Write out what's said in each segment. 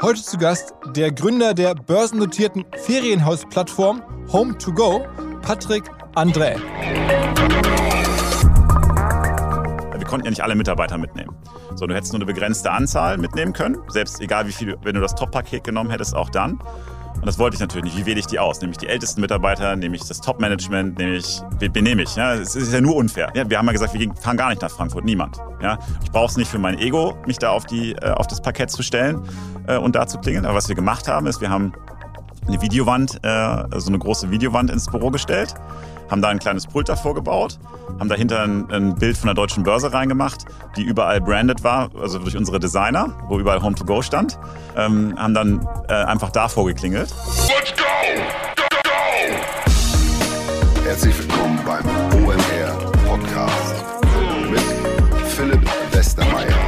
Heute zu Gast der Gründer der börsennotierten Ferienhausplattform Home2Go, Patrick André. Wir konnten ja nicht alle Mitarbeiter mitnehmen. So, du hättest nur eine begrenzte Anzahl mitnehmen können, selbst egal wie viel, wenn du das Top-Paket genommen hättest, auch dann. Und das wollte ich natürlich nicht. Wie wähle ich die aus? Nehme ich die ältesten Mitarbeiter, nehme ich das Top-Management, nehme ich, wen nehme ich? Ja, es ist ja nur unfair. Ja, wir haben ja gesagt, wir fahren gar nicht nach Frankfurt, niemand. Ja, ich brauche es nicht für mein Ego, mich da auf, die, äh, auf das Parkett zu stellen äh, und da zu klingeln. Aber was wir gemacht haben, ist, wir haben eine Videowand, äh, so eine große Videowand ins Büro gestellt, haben da ein kleines Pult davor gebaut, haben dahinter ein, ein, Bild von der deutschen Börse reingemacht, die überall branded war, also durch unsere Designer, wo überall Home to Go stand, ähm, haben dann äh, einfach davor geklingelt. Let's go! Go, go! Herzlich willkommen beim OMR Podcast mit Philipp Westermeier.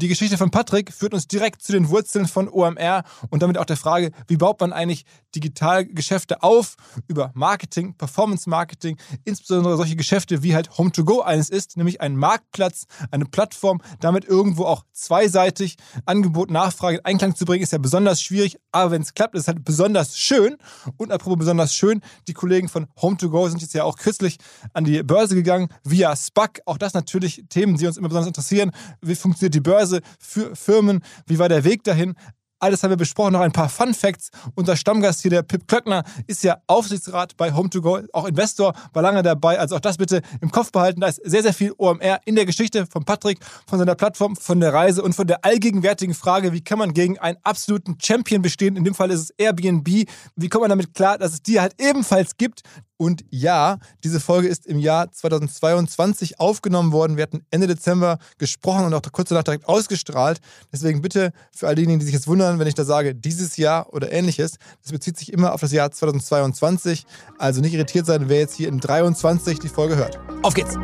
Die Geschichte von Patrick führt uns direkt zu den Wurzeln von OMR und damit auch der Frage, wie baut man eigentlich Digitalgeschäfte auf über Marketing, Performance Marketing, insbesondere solche Geschäfte wie halt Home2Go eines ist, nämlich ein Marktplatz, eine Plattform, damit irgendwo auch zweiseitig Angebot, Nachfrage in Einklang zu bringen, ist ja besonders schwierig, aber wenn es klappt, ist es halt besonders schön. Und apropos besonders schön, die Kollegen von Home2Go sind jetzt ja auch kürzlich an die Börse gegangen via SPAC, auch das natürlich Themen, die uns immer besonders interessieren, wie funktioniert die Börse, Börse, für Firmen. Wie war der Weg dahin? Alles haben wir besprochen. Noch ein paar Fun Facts. Unser Stammgast hier, der Pip Klöckner, ist ja Aufsichtsrat bei Home2Go, auch Investor, war lange dabei. Also auch das bitte im Kopf behalten. Da ist sehr, sehr viel OMR in der Geschichte von Patrick, von seiner Plattform, von der Reise und von der allgegenwärtigen Frage, wie kann man gegen einen absoluten Champion bestehen? In dem Fall ist es Airbnb. Wie kommt man damit klar, dass es die halt ebenfalls gibt? Und ja, diese Folge ist im Jahr 2022 aufgenommen worden. Wir hatten Ende Dezember gesprochen und auch kurz danach direkt ausgestrahlt. Deswegen bitte für all diejenigen, die sich jetzt wundern, wenn ich da sage, dieses Jahr oder ähnliches, das bezieht sich immer auf das Jahr 2022. Also nicht irritiert sein, wer jetzt hier in 23 die Folge hört. Auf geht's!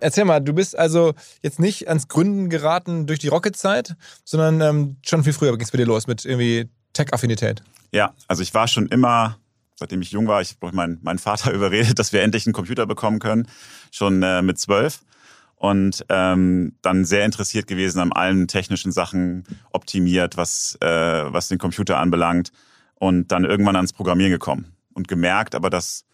Erzähl mal, du bist also jetzt nicht ans Gründen geraten durch die Rocket-Zeit, sondern ähm, schon viel früher ging es bei dir los mit irgendwie Tech-Affinität. Ja, also ich war schon immer, seitdem ich jung war, ich habe meinen, meinen Vater überredet, dass wir endlich einen Computer bekommen können, schon äh, mit zwölf. Und ähm, dann sehr interessiert gewesen an allen technischen Sachen, optimiert, was, äh, was den Computer anbelangt. Und dann irgendwann ans Programmieren gekommen. Und gemerkt aber, dass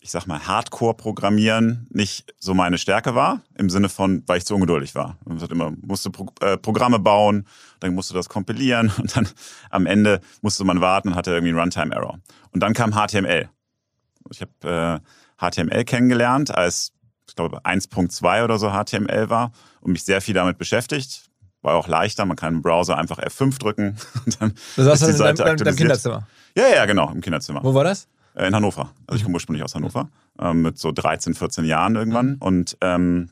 ich sag mal, Hardcore-Programmieren nicht so meine Stärke war, im Sinne von, weil ich zu ungeduldig war. Man immer, musste Pro äh, Programme bauen, dann musste das kompilieren und dann am Ende musste man warten und hatte irgendwie einen Runtime-Error. Und dann kam HTML. Ich habe äh, HTML kennengelernt, als ich glaube 1.2 oder so HTML war und mich sehr viel damit beschäftigt. War auch leichter, man kann im Browser einfach F5 drücken und dann das ist die Seite in deinem, deinem Kinderzimmer? Ja, ja, genau, im Kinderzimmer. Wo war das? Äh, in Hannover. Also ich komme ursprünglich aus Hannover, ähm, mit so 13, 14 Jahren irgendwann. Und ähm,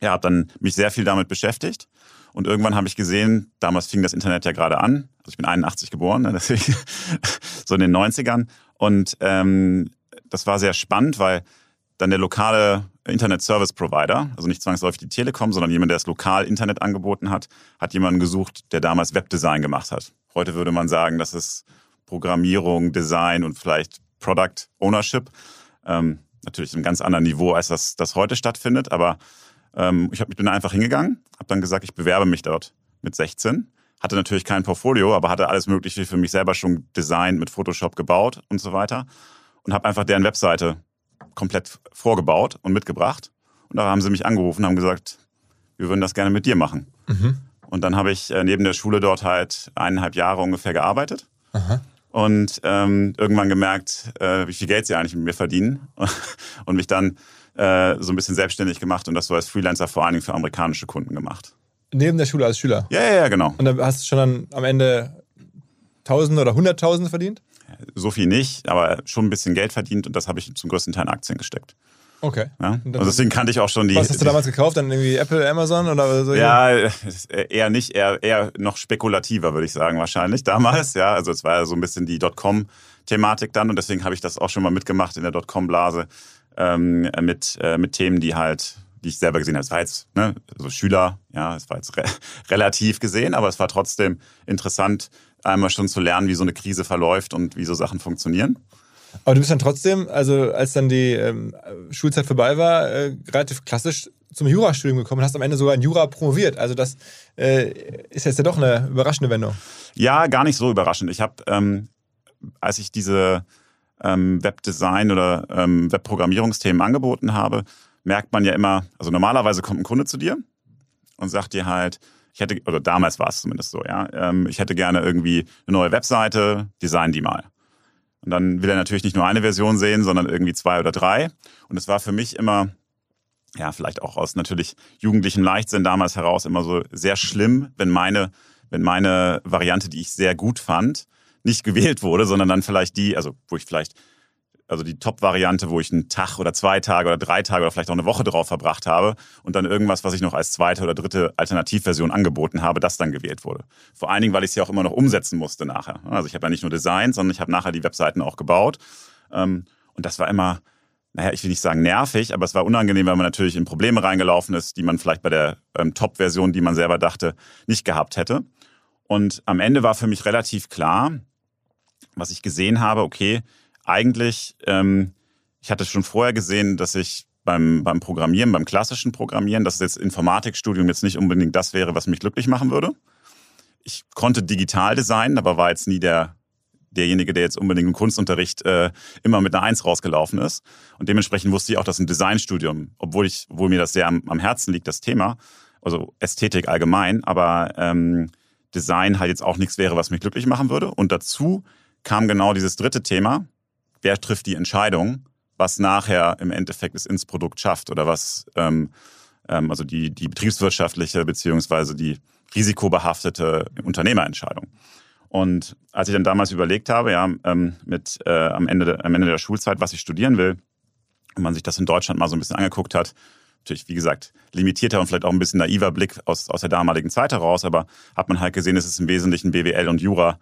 ja, habe dann mich sehr viel damit beschäftigt. Und irgendwann habe ich gesehen, damals fing das Internet ja gerade an. Also ich bin 81 geboren, ne, deswegen so in den 90ern. Und ähm, das war sehr spannend, weil dann der lokale Internet Service Provider, also nicht zwangsläufig die Telekom, sondern jemand, der das lokal Internet angeboten hat, hat jemanden gesucht, der damals Webdesign gemacht hat. Heute würde man sagen, das ist Programmierung, Design und vielleicht Product Ownership. Ähm, natürlich einem ganz anderen Niveau, als das, das heute stattfindet. Aber ähm, ich, hab, ich bin einfach hingegangen, habe dann gesagt, ich bewerbe mich dort mit 16. Hatte natürlich kein Portfolio, aber hatte alles Mögliche für mich selber schon designt, mit Photoshop gebaut und so weiter. Und habe einfach deren Webseite komplett vorgebaut und mitgebracht. Und da haben sie mich angerufen und haben gesagt, wir würden das gerne mit dir machen. Mhm. Und dann habe ich äh, neben der Schule dort halt eineinhalb Jahre ungefähr gearbeitet. Aha. Und ähm, irgendwann gemerkt, äh, wie viel Geld sie eigentlich mit mir verdienen. und mich dann äh, so ein bisschen selbstständig gemacht und das so als Freelancer vor allen Dingen für amerikanische Kunden gemacht. Neben der Schule als Schüler? Ja, ja, ja, genau. Und dann hast du schon dann am Ende Tausende oder Hunderttausende verdient? So viel nicht, aber schon ein bisschen Geld verdient und das habe ich zum größten Teil in Aktien gesteckt. Okay. Ja? Also deswegen kannte ich auch schon die. Was hast du damals gekauft? Dann irgendwie Apple, Amazon oder so? Ja, eher nicht, eher, eher noch spekulativer, würde ich sagen, wahrscheinlich damals. Ja, also es war ja so ein bisschen die Dotcom-Thematik dann und deswegen habe ich das auch schon mal mitgemacht in der Dotcom-Blase ähm, mit, äh, mit Themen, die halt die ich selber gesehen habe. Es war jetzt ne, so Schüler, ja, es war jetzt re relativ gesehen, aber es war trotzdem interessant, einmal schon zu lernen, wie so eine Krise verläuft und wie so Sachen funktionieren. Aber du bist dann trotzdem, also als dann die ähm, Schulzeit vorbei war, äh, relativ klassisch zum Jurastudium gekommen und hast am Ende sogar in Jura promoviert. Also das äh, ist jetzt ja doch eine überraschende Wendung. Ja, gar nicht so überraschend. Ich habe, ähm, als ich diese ähm, Webdesign oder ähm, Webprogrammierungsthemen angeboten habe, merkt man ja immer, also normalerweise kommt ein Kunde zu dir und sagt dir halt, ich hätte, oder damals war es zumindest so, ja, ähm, ich hätte gerne irgendwie eine neue Webseite, design die mal. Und dann will er natürlich nicht nur eine Version sehen, sondern irgendwie zwei oder drei. Und es war für mich immer, ja, vielleicht auch aus natürlich jugendlichem Leichtsinn damals heraus immer so sehr schlimm, wenn meine, wenn meine Variante, die ich sehr gut fand, nicht gewählt wurde, sondern dann vielleicht die, also wo ich vielleicht also die Top-Variante, wo ich einen Tag oder zwei Tage oder drei Tage oder vielleicht auch eine Woche drauf verbracht habe und dann irgendwas, was ich noch als zweite oder dritte Alternativversion angeboten habe, das dann gewählt wurde. Vor allen Dingen, weil ich es ja auch immer noch umsetzen musste nachher. Also ich habe ja nicht nur designt, sondern ich habe nachher die Webseiten auch gebaut. Ähm, und das war immer, naja, ich will nicht sagen nervig, aber es war unangenehm, weil man natürlich in Probleme reingelaufen ist, die man vielleicht bei der ähm, Top-Version, die man selber dachte, nicht gehabt hätte. Und am Ende war für mich relativ klar, was ich gesehen habe, okay, eigentlich, ähm, ich hatte schon vorher gesehen, dass ich beim, beim Programmieren, beim klassischen Programmieren, dass jetzt Informatikstudium jetzt nicht unbedingt das wäre, was mich glücklich machen würde. Ich konnte digital designen, aber war jetzt nie der, derjenige, der jetzt unbedingt im Kunstunterricht äh, immer mit einer Eins rausgelaufen ist. Und dementsprechend wusste ich auch, dass ein Designstudium, obwohl ich, obwohl mir das sehr am, am Herzen liegt, das Thema, also Ästhetik allgemein, aber ähm, Design halt jetzt auch nichts wäre, was mich glücklich machen würde. Und dazu kam genau dieses dritte Thema, wer trifft die Entscheidung, was nachher im Endeffekt es ins Produkt schafft oder was, ähm, ähm, also die, die betriebswirtschaftliche beziehungsweise die risikobehaftete Unternehmerentscheidung. Und als ich dann damals überlegt habe, ja, ähm, mit äh, am, Ende, am Ende der Schulzeit, was ich studieren will, und man sich das in Deutschland mal so ein bisschen angeguckt hat, natürlich, wie gesagt, limitierter und vielleicht auch ein bisschen naiver Blick aus, aus der damaligen Zeit heraus, aber hat man halt gesehen, es ist im Wesentlichen BWL und Jura,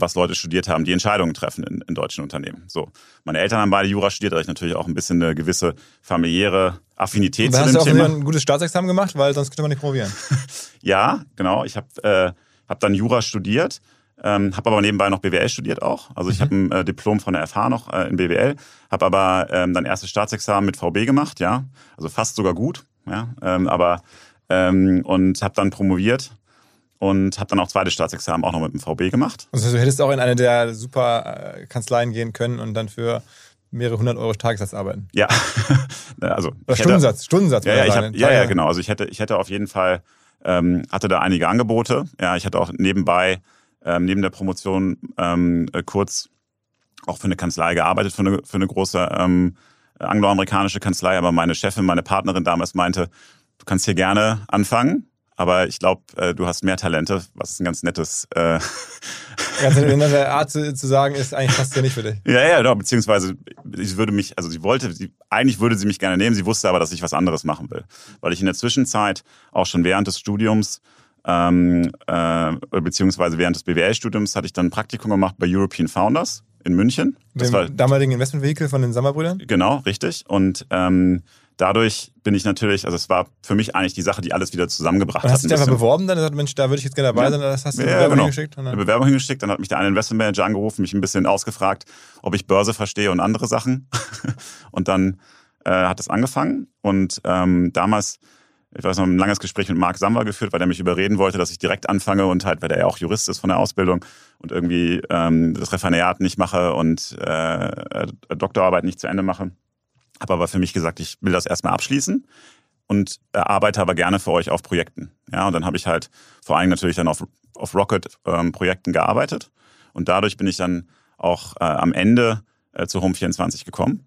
was Leute studiert haben, die Entscheidungen treffen in, in deutschen Unternehmen. So, meine Eltern haben beide Jura studiert, da ich natürlich auch ein bisschen eine gewisse familiäre Affinität Und zu hast dem du auch Thema. ein gutes Staatsexamen gemacht, weil sonst könnte man nicht promovieren. Ja, genau. Ich habe äh, hab dann Jura studiert, ähm, habe aber nebenbei noch BWL studiert auch. Also ich habe ein äh, Diplom von der FH noch äh, in BWL, habe aber ähm, dann erstes Staatsexamen mit VB gemacht, ja, also fast sogar gut, ja, ähm, aber ähm, und habe dann promoviert und habe dann auch zweites Staatsexamen auch noch mit dem VB gemacht. Also du hättest auch in eine der super äh, Kanzleien gehen können und dann für mehrere hundert Euro Tagessatz arbeiten. Ja, also Oder ich hätte- Stundensatz, Stundensatz. Ja, ja, ich hab, ja, ja, genau. Also ich hätte, ich hätte auf jeden Fall, ähm, hatte da einige Angebote. Ja, ich hatte auch nebenbei, ähm, neben der Promotion ähm, äh, kurz auch für eine Kanzlei gearbeitet, für eine, für eine große ähm, angloamerikanische Kanzlei. Aber meine Chefin, meine Partnerin damals meinte, du kannst hier gerne anfangen. Aber ich glaube, äh, du hast mehr Talente, was ein ganz nettes äh, Ganz in der Art zu, zu sagen ist, eigentlich passt ja nicht für dich. Ja, ja, doch, beziehungsweise sie würde mich, also sie wollte, sie, eigentlich würde sie mich gerne nehmen, sie wusste aber, dass ich was anderes machen will. Weil ich in der Zwischenzeit auch schon während des Studiums, ähm, äh, beziehungsweise während des BWL-Studiums hatte ich dann ein Praktikum gemacht bei European Founders in München. Das Dem war damaligen Investmentvehikel von den Sommerbrüdern? Genau, richtig. Und ähm, dadurch bin ich natürlich, also es war für mich eigentlich die Sache, die alles wieder zusammengebracht Und hat. hast du dich einfach beworben dann? und gesagt, Mensch, da würde ich jetzt gerne dabei Ja. sein. Das hast du Ja, eine Bewerbung genau. hingeschickt? Eine dann, Bewerbung hingeschickt, dann hat mich der eine Investmentmanager angerufen, mich ein bisschen ausgefragt, ob ich Börse verstehe und andere Sachen. und dann äh, hat es angefangen. Und ähm, damals, ich weiß noch, ein langes Gespräch mit Marc Samba geführt, weil der mich überreden wollte, dass ich direkt anfange und halt, weil der ja auch Jurist ist von der Ausbildung und irgendwie ähm, das Referendariat nicht mache und äh, äh, Doktorarbeit nicht zu Ende mache. Habe aber für mich gesagt, ich will das erstmal abschließen und arbeite aber gerne für euch auf Projekten. Ja, und dann habe ich halt vor allem natürlich dann auf, auf Rocket-Projekten gearbeitet. Und dadurch bin ich dann auch äh, am Ende äh, zu Home24 gekommen.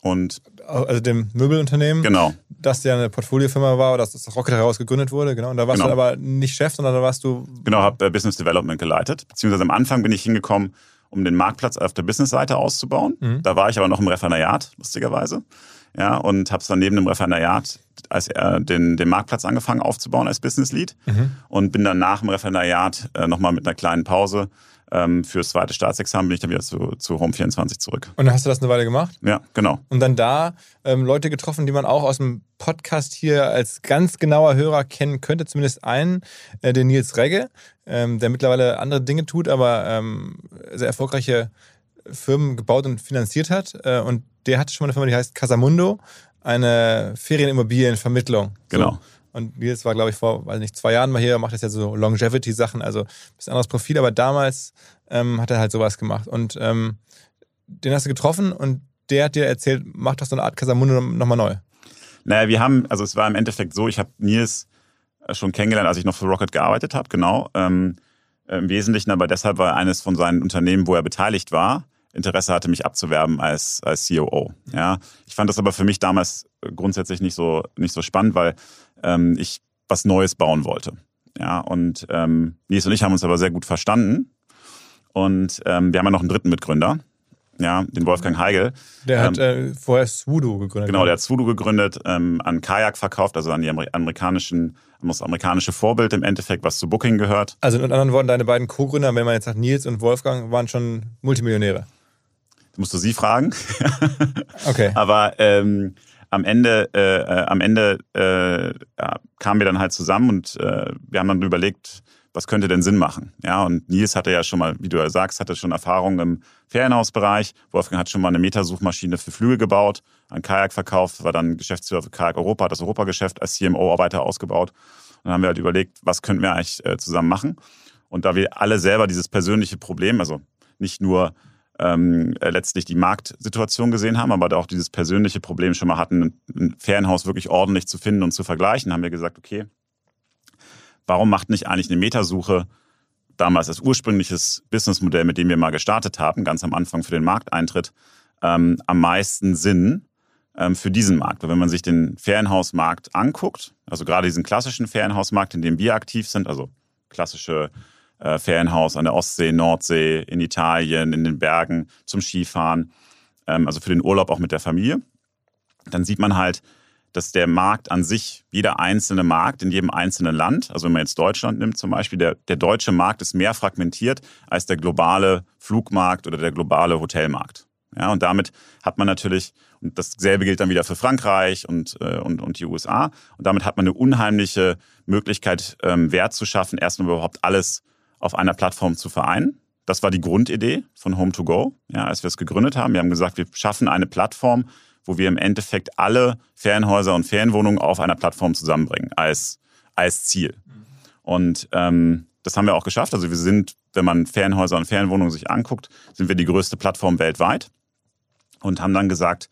Und also dem Möbelunternehmen, genau, das ja eine Portfoliofirma war, dass das Rocket heraus gegründet wurde. Genau. Und da warst Genau. du aber nicht Chef, sondern da warst du. genau, habe äh, Business Development geleitet. Beziehungsweise am Anfang bin ich hingekommen, um den Marktplatz auf der Business-Seite auszubauen. Mhm. Da war ich aber noch im Referendariat, lustigerweise. Ja, und habe es dann neben dem Referendariat als äh, den, den Marktplatz angefangen aufzubauen als Business Lead Mhm. und bin dann nach dem Referendariat äh, nochmal mit einer kleinen Pause ähm, fürs zweite Staatsexamen bin ich dann wieder zu, zu Home24 zurück. Und dann hast du das eine Weile gemacht. Ja, genau. Und dann da ähm, Leute getroffen, die man auch aus dem Podcast hier als ganz genauer Hörer kennen könnte. Zumindest einen, äh, den Nils Regge, ähm, der mittlerweile andere Dinge tut, aber ähm, sehr erfolgreiche Firmen gebaut und finanziert hat. Äh, und der hatte schon mal eine Firma, die heißt Casamundo, eine Ferienimmobilienvermittlung. Genau. So. Und Nils war, glaube ich, vor, weiß nicht, zwei Jahren mal hier, macht jetzt ja so Longevity-Sachen, also ein bisschen anderes Profil, aber damals ähm, hat er halt sowas gemacht. Und ähm, den hast du getroffen und der hat dir erzählt, mach doch so eine Art Casamundo nochmal neu. Naja, wir haben, also es war im Endeffekt so, ich habe Nils äh, schon kennengelernt, als ich noch für Rocket gearbeitet habe, genau. Ähm, Im Wesentlichen aber deshalb, weil eines von seinen Unternehmen, wo er beteiligt war, Interesse hatte, mich abzuwerben als, als COO. Ja. Ich fand das aber für mich damals grundsätzlich nicht so, nicht so spannend, weil ähm, ich was Neues bauen wollte. Ja, und ähm, Nils und ich haben uns aber sehr gut verstanden. Und ähm, wir haben ja noch einen dritten Mitgründer, ja, den Wolfgang Heigel. Der hat äh, vorher Swoodoo gegründet. Genau, der hat Voodoo gegründet, ähm, an Kajak verkauft, also an die Amer amerikanischen, an das amerikanische Vorbild im Endeffekt, was zu Booking gehört. Also in anderen Worten, deine beiden Co-Gründer, wenn man jetzt sagt, Nils und Wolfgang, waren schon Multimillionäre. Musst du sie fragen. Okay. Aber ähm, am Ende, äh, äh, am Ende äh, ja, kamen wir dann halt zusammen und äh, wir haben dann überlegt, was könnte denn Sinn machen? Ja, und Nils hatte ja schon mal, wie du ja sagst, hatte schon Erfahrung im Ferienhausbereich. Wolfgang hat schon mal eine Metasuchmaschine für Flüge gebaut, an Kajak verkauft, war dann Geschäftsführer für Kajak Europa, hat das Europageschäft als CMO weiter ausgebaut. Und dann haben wir halt überlegt, was könnten wir eigentlich äh, zusammen machen? Und da wir alle selber dieses persönliche Problem, also nicht nur ähm, äh, letztlich die Marktsituation gesehen haben, aber da auch dieses persönliche Problem schon mal hatten, ein Ferienhaus wirklich ordentlich zu finden und zu vergleichen, haben wir gesagt, okay, warum macht nicht eigentlich eine Metasuche damals als ursprüngliches Businessmodell, mit dem wir mal gestartet haben, ganz am Anfang für den Markteintritt, ähm, am meisten Sinn ähm, für diesen Markt? Weil wenn man sich den Ferienhausmarkt anguckt, also gerade diesen klassischen Ferienhausmarkt, in dem wir aktiv sind, also klassische äh, Ferienhaus an der Ostsee, Nordsee, in Italien, in den Bergen zum Skifahren, ähm, also für den Urlaub auch mit der Familie, dann sieht man halt, dass der Markt an sich, jeder einzelne Markt in jedem einzelnen Land, also wenn man jetzt Deutschland nimmt zum Beispiel, der, der deutsche Markt ist mehr fragmentiert als der globale Flugmarkt oder der globale Hotelmarkt. Ja, und damit hat man natürlich, und dasselbe gilt dann wieder für Frankreich und, äh, und, und die USA, und damit hat man eine unheimliche Möglichkeit, ähm, Wert zu schaffen, erstmal überhaupt alles auf einer Plattform zu vereinen. Das war die Grundidee von Home2Go, ja, als wir es gegründet haben. Wir haben gesagt, wir schaffen eine Plattform, wo wir im Endeffekt alle Ferienhäuser und Ferienwohnungen auf einer Plattform zusammenbringen als, als Ziel. Und ähm, das haben wir auch geschafft. Also wir sind, wenn man Ferienhäuser und Ferienwohnungen sich anguckt, sind wir die größte Plattform weltweit und haben dann gesagt,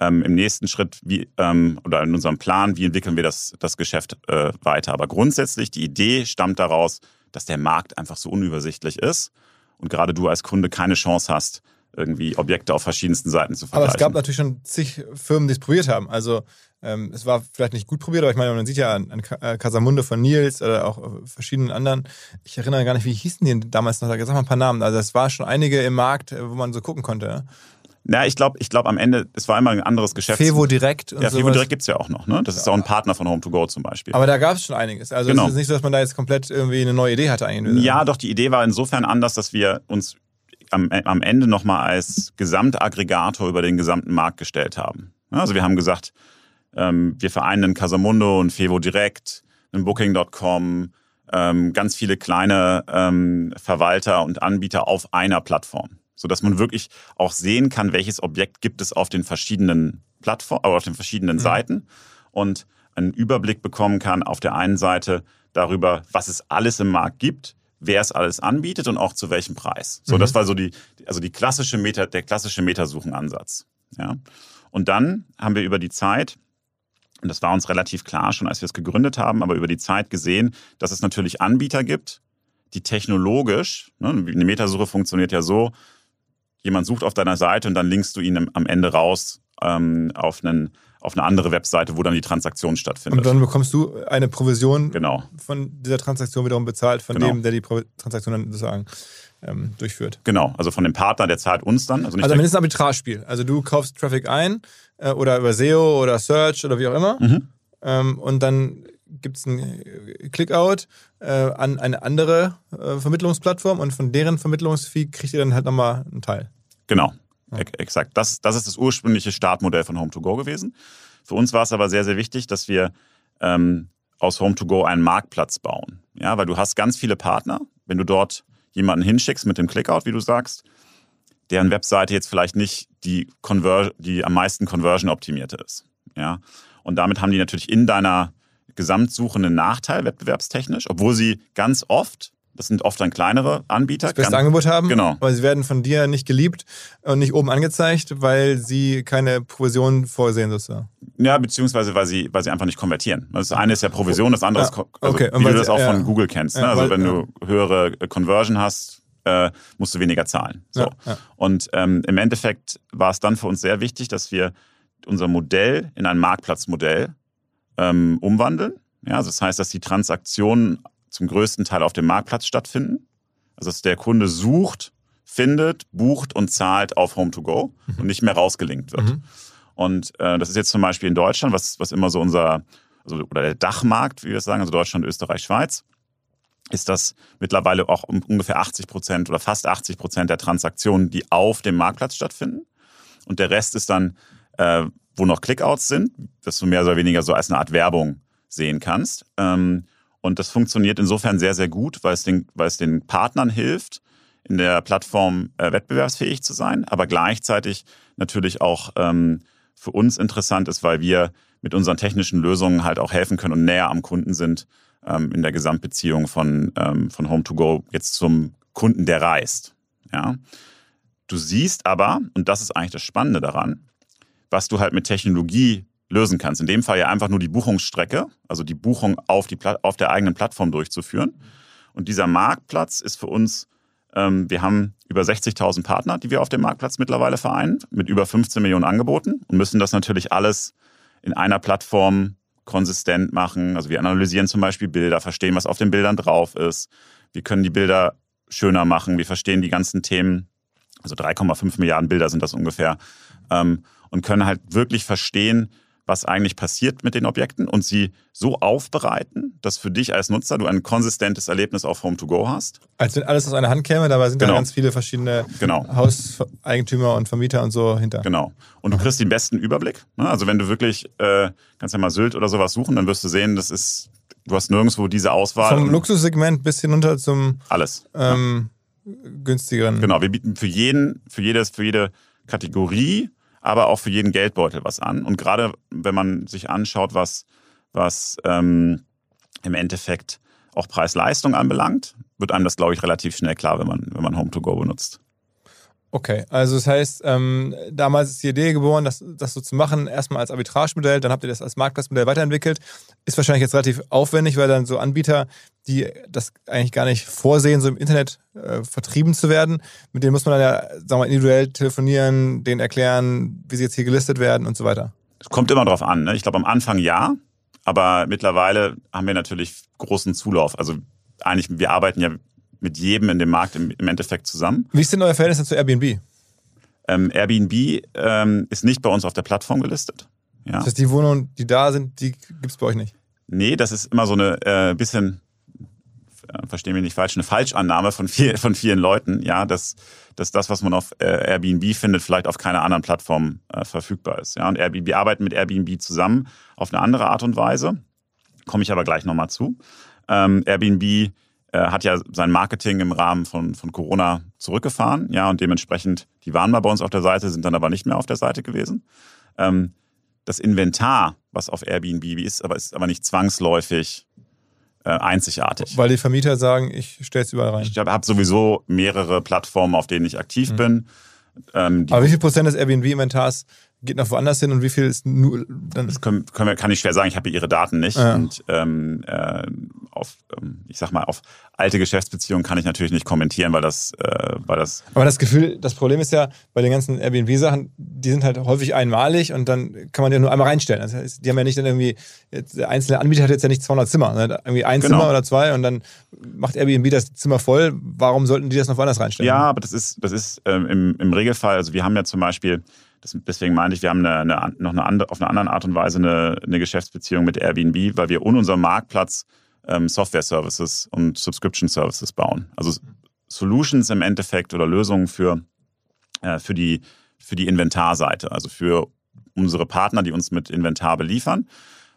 ähm, im nächsten Schritt, wie, ähm, oder in unserem Plan, wie entwickeln wir das, das Geschäft äh, weiter. Aber grundsätzlich, die Idee stammt daraus, dass der Markt einfach so unübersichtlich ist und gerade du als Kunde keine Chance hast, irgendwie Objekte auf verschiedensten Seiten zu Aber vergleichen. es gab natürlich schon zig Firmen, die es probiert haben. Also ähm, es war vielleicht nicht gut probiert, aber ich meine, man sieht ja an, an äh, Casamunde von Nils oder auch äh, verschiedenen anderen. Ich erinnere gar nicht, wie hießen die damals noch? Sag mal ein paar Namen. Also es war schon einige im Markt, äh, wo man so gucken konnte. Ja? Ja, ich glaube, ich glaub, am Ende, es war immer ein anderes Geschäft. Fevo Direkt und ja, Fevo sowas. Direkt gibt's ja auch noch. Ne? Das ist auch ein Partner von Home2Go zum Beispiel. Aber da gab es schon einiges. Also Genau. es ist nicht so, dass man da jetzt komplett irgendwie eine neue Idee hatte eigentlich. Ja, doch die Idee war insofern anders, dass wir uns am, am Ende nochmal als Gesamtaggregator über den gesamten Markt gestellt haben. Also wir haben gesagt, ähm, wir vereinen einen Casamundo und Fevo Direct, einen Booking.com, ähm, ganz viele kleine ähm, Verwalter und Anbieter auf einer Plattform, sodass man wirklich auch sehen kann, welches Objekt gibt es auf den verschiedenen Plattformen, auf den verschiedenen mhm. Seiten und einen Überblick bekommen kann auf der einen Seite darüber, was es alles im Markt gibt, wer es alles anbietet und auch zu welchem Preis. So, mhm. das war so die, also die klassische Meta, der klassische Metasuchenansatz. Ja. Und dann haben wir über die Zeit, und das war uns relativ klar schon, als wir es gegründet haben, aber über die Zeit gesehen, dass es natürlich Anbieter gibt, die technologisch, ne, eine Metasuche funktioniert ja so, jemand sucht auf deiner Seite und dann linkst du ihn am Ende raus ähm, auf einen auf eine andere Webseite, wo dann die Transaktion stattfindet. Und dann bekommst du eine Provision genau. von dieser Transaktion wiederum bezahlt, von genau. dem, der die Transaktion dann sozusagen ähm, durchführt. Genau, also von dem Partner, der zahlt uns dann. Also, nicht also mindestens ein Arbitragespiel. Also du kaufst Traffic ein äh, oder über SEO oder Search oder wie auch immer mhm. ähm, und dann gibt es ein Clickout äh, an eine andere äh, Vermittlungsplattform und von deren Vermittlungsfee kriegt ihr dann halt nochmal einen Teil. Genau, ja. Exakt. Das, das ist das ursprüngliche Startmodell von Home2Go gewesen. Für uns war es aber sehr, sehr wichtig, dass wir ähm, aus Home2Go einen Marktplatz bauen. Ja, weil du hast ganz viele Partner. Wenn du dort jemanden hinschickst mit dem Clickout, wie du sagst, deren Webseite jetzt vielleicht nicht die, Conver die am meisten Conversion optimierte ist. Ja, und damit haben die natürlich in deiner Gesamtsuche einen Nachteil wettbewerbstechnisch, obwohl sie ganz oft das sind oft dann kleinere Anbieter. Das beste Angebot haben. Genau. Weil sie werden von dir nicht geliebt und nicht oben angezeigt, weil sie keine Provision vorsehen sozusagen. Ja, beziehungsweise weil sie, weil sie einfach nicht konvertieren. Das eine ist ja Provision, das andere ja, ist, also, okay. wie du das auch ja, von Google kennst. Ne? also weil, wenn du höhere Conversion hast, äh, musst du weniger zahlen. So. Und ähm, im Endeffekt war es dann für uns sehr wichtig, dass wir unser Modell in ein Marktplatzmodell ähm, umwandeln. Ja, also das heißt, dass die Transaktionen zum größten Teil auf dem Marktplatz stattfinden. Also dass der Kunde sucht, findet, bucht und zahlt auf Home2Go mhm. und nicht mehr rausgelinkt wird. Mhm. Und äh, das ist jetzt zum Beispiel in Deutschland, was, was immer so unser, also, oder der Dachmarkt, wie wir es sagen, also Deutschland, Österreich, Schweiz, ist das mittlerweile auch um ungefähr 80 Prozent oder fast 80 Prozent der Transaktionen, die auf dem Marktplatz stattfinden. Und der Rest ist dann, äh, wo noch Clickouts sind, dass du mehr oder weniger so als eine Art Werbung sehen kannst. Ähm, und das funktioniert insofern sehr, sehr gut, weil es den, weil es den Partnern hilft, in der Plattform äh, wettbewerbsfähig zu sein, aber gleichzeitig natürlich auch ähm, für uns interessant ist, weil wir mit unseren technischen Lösungen halt auch helfen können und näher am Kunden sind ähm, in der Gesamtbeziehung von, ähm, von Home2Go jetzt zum Kunden, der reist. Ja. Du siehst aber, und das ist eigentlich das Spannende daran, was du halt mit Technologie lösen kannst. In dem Fall ja einfach nur die Buchungsstrecke, also die Buchung auf, die, auf der eigenen Plattform durchzuführen. Und dieser Marktplatz ist für uns, ähm, wir haben über 60.000 Partner, die wir auf dem Marktplatz mittlerweile vereinen, mit über 15 Millionen Angeboten und müssen das natürlich alles in einer Plattform konsistent machen. Also wir analysieren zum Beispiel Bilder, verstehen, was auf den Bildern drauf ist. Wir können die Bilder schöner machen. Wir verstehen die ganzen Themen. Also 3,5 Milliarden Bilder sind das ungefähr. Ähm, und können halt wirklich verstehen, was eigentlich passiert mit den Objekten und sie so aufbereiten, dass für dich als Nutzer du ein konsistentes Erlebnis auf Home2Go hast. Als wenn alles aus einer Hand käme, dabei sind genau. da ganz viele verschiedene genau. Hauseigentümer und Vermieter und so hinter. Genau. Und du kriegst den besten Überblick. Ne? Also wenn du wirklich, äh, kannst ja mal Sylt oder sowas suchen, dann wirst du sehen, das ist, du hast nirgendwo diese Auswahl. Vom Luxussegment bis hinunter zum alles. Ähm, ja. günstigeren. Genau, wir bieten für jeden, für jedes, für jede Kategorie aber auch für jeden Geldbeutel was an. Und gerade wenn man sich anschaut, was, was ähm, im Endeffekt auch Preis-Leistung anbelangt, wird einem das, glaube ich, relativ schnell klar, wenn man, wenn man Home-to-Go benutzt. Okay, also das heißt, ähm, damals ist die Idee geboren, das, das so zu machen, erstmal als Arbitragemodell, dann habt ihr das als Marktplatzmodell weiterentwickelt. Ist wahrscheinlich jetzt relativ aufwendig, weil dann so Anbieter, die das eigentlich gar nicht vorsehen, so im Internet äh, vertrieben zu werden, mit denen muss man dann ja, sagen wir mal, individuell telefonieren, denen erklären, wie sie jetzt hier gelistet werden und so weiter. Es kommt immer drauf an. Ne? Ich glaube, am Anfang ja, aber mittlerweile haben wir natürlich großen Zulauf. Also eigentlich, wir arbeiten ja mit jedem in dem Markt im, im Endeffekt zusammen. Wie ist denn euer Verhältnis zu Airbnb? Ähm, Airbnb ähm, ist nicht bei uns auf der Plattform gelistet. Ja. Das heißt, die Wohnungen, die da sind, die gibt es bei euch nicht? Nee, das ist immer so eine äh, bisschen äh, verstehe mich nicht falsch, eine Falschannahme von, viel, von vielen Leuten, ja, dass, dass das, was man auf äh, Airbnb findet, vielleicht auf keiner anderen Plattform äh, verfügbar ist. Ja, und Airbnb, wir arbeiten mit Airbnb zusammen auf eine andere Art und Weise. Komme ich aber gleich nochmal zu. Ähm, Airbnb hat ja sein Marketing im Rahmen von, von Corona zurückgefahren, ja, und dementsprechend, die waren mal bei uns auf der Seite, sind dann aber nicht mehr auf der Seite gewesen. Ähm, das Inventar, was auf Airbnb ist, aber ist aber nicht zwangsläufig äh, einzigartig. Weil die Vermieter sagen, ich stelle es überall rein. Ich habe sowieso mehrere Plattformen, auf denen ich aktiv mhm. bin. Ähm, aber wie viel Prozent des Airbnb-Inventars geht noch woanders hin und wie viel ist nur dann? Das können, können wir, kann ich schwer sagen. Ich habe ihre Daten nicht. Ja. Und ähm, äh, auf, ähm, ich sag mal, auf alte Geschäftsbeziehungen kann ich natürlich nicht kommentieren, weil das, äh, weil das. Aber das Gefühl, das Problem ist ja bei den ganzen Airbnb-Sachen, die sind halt häufig einmalig und dann kann man ja nur einmal reinstellen. Das heißt, die haben ja nicht dann irgendwie, der einzelne Anbieter hat jetzt ja nicht 200 Zimmer, ne? irgendwie ein genau. Zimmer oder zwei und dann macht Airbnb das Zimmer voll. Warum sollten die das noch woanders reinstellen? Ja, aber das ist, das ist ähm, im, im Regelfall, also wir haben ja zum Beispiel das, deswegen meine ich, wir haben eine, eine, noch eine andere, auf eine andere Art und Weise eine, eine Geschäftsbeziehung mit Airbnb, weil wir um unseren Marktplatz ähm, Software-Services und Subscription-Services bauen. Also Solutions im Endeffekt oder Lösungen für, äh, für, die, für die Inventarseite, also für unsere Partner, die uns mit Inventar beliefern.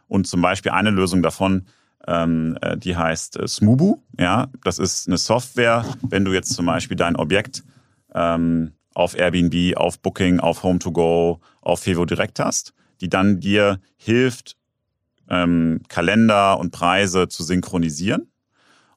Und zum Beispiel eine Lösung davon, ähm, äh, die heißt äh, Smubu. Ja, das ist eine Software, wenn du jetzt zum Beispiel dein Objekt ähm, auf Airbnb, auf Booking, auf Home2Go, auf Fevo direkt hast, die dann dir hilft, ähm, Kalender und Preise zu synchronisieren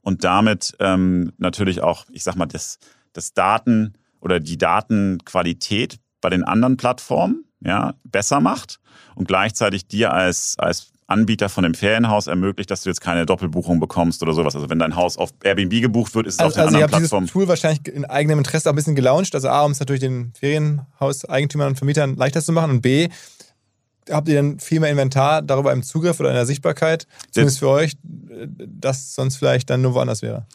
und damit ähm, natürlich auch, ich sag mal, das, das Daten oder die Datenqualität bei den anderen Plattformen ja, besser macht und gleichzeitig dir als, als Anbieter von dem Ferienhaus ermöglicht, dass du jetzt keine Doppelbuchung bekommst oder sowas. Also wenn dein Haus auf Airbnb gebucht wird, ist es also, auf der also anderen Plattform. Also ihr habt dieses Tool wahrscheinlich in eigenem Interesse auch ein bisschen gelauncht. Also A, um es natürlich den Ferienhauseigentümern und Vermietern leichter zu machen und B, habt ihr dann viel mehr Inventar darüber im Zugriff oder in der Sichtbarkeit, zumindest für euch, das sonst vielleicht dann nur woanders wäre?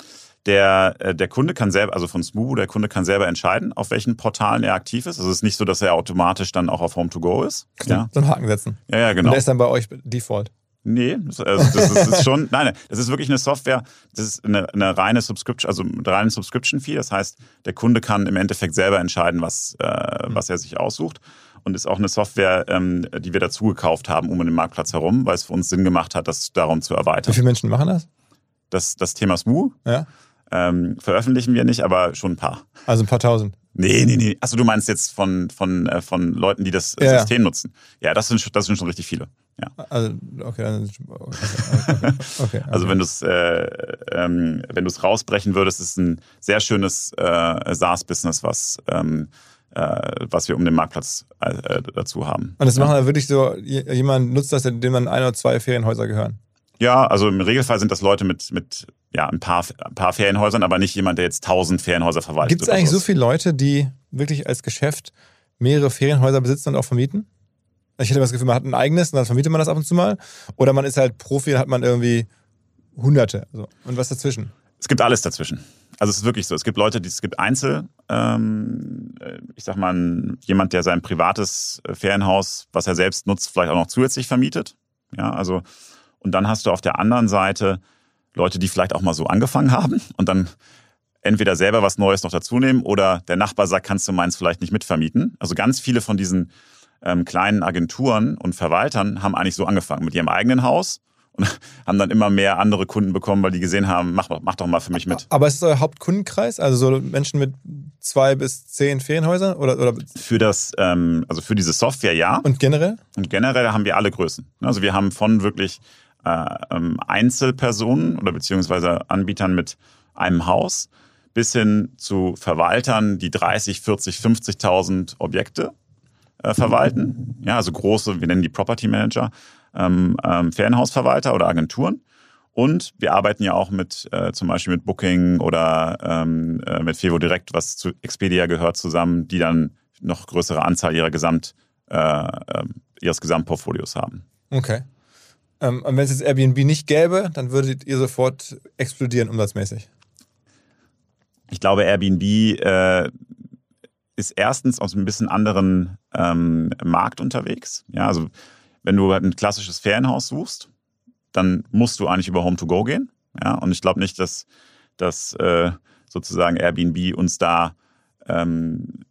Der, äh, der Kunde kann selber, also von Smooth, der Kunde kann selber entscheiden, auf welchen Portalen er aktiv ist. Also es ist nicht so, dass er automatisch dann auch auf Home2Go ist. Ja. So einen Haken setzen. Ja, ja, genau. Und der ist dann bei euch Default. Nee, also das, ist, das ist schon, nein, das ist wirklich eine Software, das ist eine, eine reine Subscription, also eine reine Subscription-Fee. Das heißt, der Kunde kann im Endeffekt selber entscheiden, was, äh, was er sich aussucht. Und ist auch eine Software, ähm, die wir dazu gekauft haben, um den Marktplatz herum, weil es für uns Sinn gemacht hat, das darum zu erweitern. Wie viele Menschen machen das? Das, das Thema SMU? Ja. Ähm, veröffentlichen wir nicht, aber schon ein paar. Also ein paar tausend. Nee, nee, nee. Achso, du meinst jetzt von, von, äh, von Leuten, die das ja, System ja. nutzen. Ja, das sind, das sind schon richtig viele. Ja. Also, okay, okay, okay, okay Also wenn du es äh, ähm, wenn du es rausbrechen würdest, ist es ein sehr schönes äh, SaaS-Business, was ähm, äh, was wir um den Marktplatz äh, dazu haben. Und das machen ja wirklich so, jemand nutzt das, dem man ein oder zwei Ferienhäuser gehören? Ja, also im Regelfall sind das Leute mit, mit ja, ein, paar, ein paar Ferienhäusern, aber nicht jemand, der jetzt tausend Ferienhäuser verwaltet. Gibt es eigentlich so viele Leute, die wirklich als Geschäft mehrere Ferienhäuser besitzen und auch vermieten? Ich hätte das Gefühl, man hat ein eigenes und dann vermietet man das ab und zu mal. Oder man ist halt Profi und hat man irgendwie Hunderte. Also, und was dazwischen? Es gibt alles dazwischen. Also es ist wirklich so. Es gibt Leute, die es gibt Einzel, ähm, äh, ich sag mal, jemand, der sein privates äh, Ferienhaus, was er selbst nutzt, vielleicht auch noch zusätzlich vermietet. Ja, also und dann hast du auf der anderen Seite Leute, die vielleicht auch mal so angefangen haben und dann entweder selber was Neues noch dazu nehmen oder der Nachbar sagt, kannst du meins vielleicht nicht mitvermieten. Also ganz viele von diesen ähm, kleinen Agenturen und Verwaltern haben eigentlich so angefangen mit ihrem eigenen Haus und haben dann immer mehr andere Kunden bekommen, weil die gesehen haben, mach, mach doch mal für mich mit. Aber ist es euer Hauptkundenkreis? Also so Menschen mit zwei bis zehn Ferienhäusern? Oder, oder? Für das, ähm, also für diese Software ja. Und generell? Und generell haben wir alle Größen. Also wir haben von wirklich Einzelpersonen oder beziehungsweise Anbietern mit einem Haus bis hin zu Verwaltern, die 30, 40, 50.000 Objekte äh, verwalten. Ja, also große, wir nennen die Property Manager, ähm, ähm, Ferienhausverwalter oder Agenturen. Und wir arbeiten ja auch mit äh, zum Beispiel mit Booking oder ähm, äh, mit Fevo Direkt, was zu Expedia gehört, zusammen, die dann noch größere Anzahl ihrer Gesamt, äh, ähm, ihres Gesamtportfolios haben. Okay. Ähm, und wenn es jetzt Airbnb nicht gäbe, dann würdet ihr sofort explodieren umsatzmäßig. Ich glaube, Airbnb äh, ist erstens aus einem bisschen anderen ähm, Markt unterwegs. Ja, also wenn du halt ein klassisches Ferienhaus suchst, dann musst du eigentlich über Home2Go gehen. Ja, und ich glaube nicht, dass dass äh, sozusagen Airbnb uns da ähm,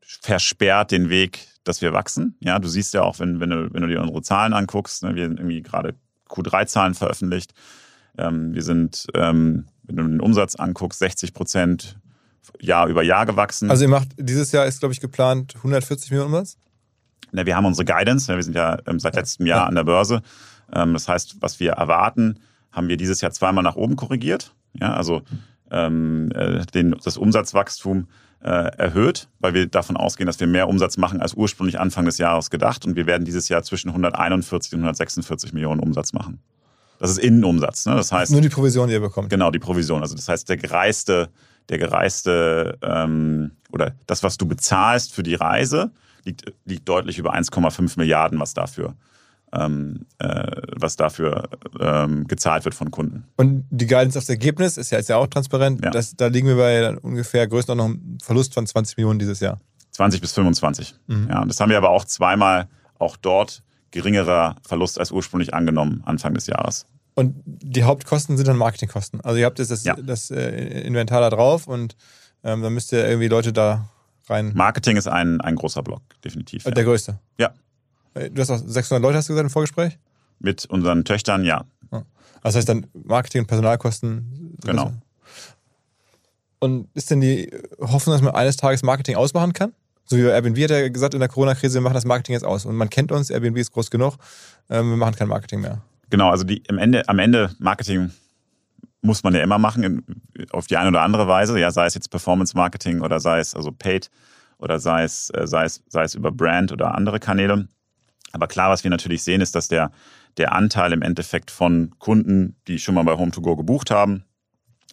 versperrt den Weg, dass wir wachsen. Ja, du siehst ja auch, wenn, wenn, du, wenn du dir unsere Zahlen anguckst, ne, wir haben irgendwie gerade Q3-Zahlen veröffentlicht. Ähm, wir sind, ähm, wenn du den Umsatz anguckst, 60 Prozent Jahr über Jahr gewachsen. Also ihr macht, dieses Jahr ist, glaube ich, geplant 140 Millionen Umsatz? Ne, wir haben unsere Guidance, ne, wir sind ja ähm, seit letztem Jahr an der Börse. Ähm, das heißt, was wir erwarten, haben wir dieses Jahr zweimal nach oben korrigiert. Ja, also ähm, äh, den, das Umsatzwachstum erhöht, weil wir davon ausgehen, dass wir mehr Umsatz machen als ursprünglich Anfang des Jahres gedacht. Und wir werden dieses Jahr zwischen 141 und 146 Millionen Umsatz machen. Das ist Innenumsatz. Ne? Das heißt nur die Provision, die ihr bekommt. Genau, die Provision. Also das heißt, der gereiste, der gereiste ähm, oder das, was du bezahlst für die Reise, liegt, liegt deutlich über 1,5 Milliarden, was dafür ähm, äh, was dafür ähm, gezahlt wird von Kunden. Und die Guidance aufs Ergebnis ist ja, ist ja auch transparent. Ja. Das, da liegen wir bei ungefähr noch einem Verlust von 20 Millionen dieses Jahr. 20 bis 25. Mhm. Ja, und das haben wir aber auch zweimal auch dort geringerer Verlust als ursprünglich angenommen Anfang des Jahres. Und die Hauptkosten sind dann Marketingkosten. Also ihr habt jetzt das, Ja. das äh, Inventar da drauf und ähm, dann müsst ihr irgendwie Leute da rein. Marketing ist ein, ein großer Block, definitiv. Äh, Ja. Der größte. ja. Äh, Du hast auch 600 Leute, hast du gesagt, im Vorgespräch? Mit unseren Töchtern, ja. Das heißt dann Marketing und Personalkosten. Genau. Und ist denn die Hoffnung, dass man eines Tages Marketing ausmachen kann? So wie bei Airbnb hat er gesagt, in der Corona-Krise, wir machen das Marketing jetzt aus. Und man kennt uns, Airbnb ist groß genug, ähm, wir machen kein Marketing mehr. Genau, also die, im Ende, am Ende Marketing muss man ja immer machen, auf die eine oder andere Weise. Ja, sei es jetzt Performance Marketing oder sei es also Paid oder sei es, äh, sei es, sei es über Brand oder andere Kanäle. Aber klar, was wir natürlich sehen, ist, dass der, der Anteil im Endeffekt von Kunden, die schon mal bei Home2Go gebucht haben,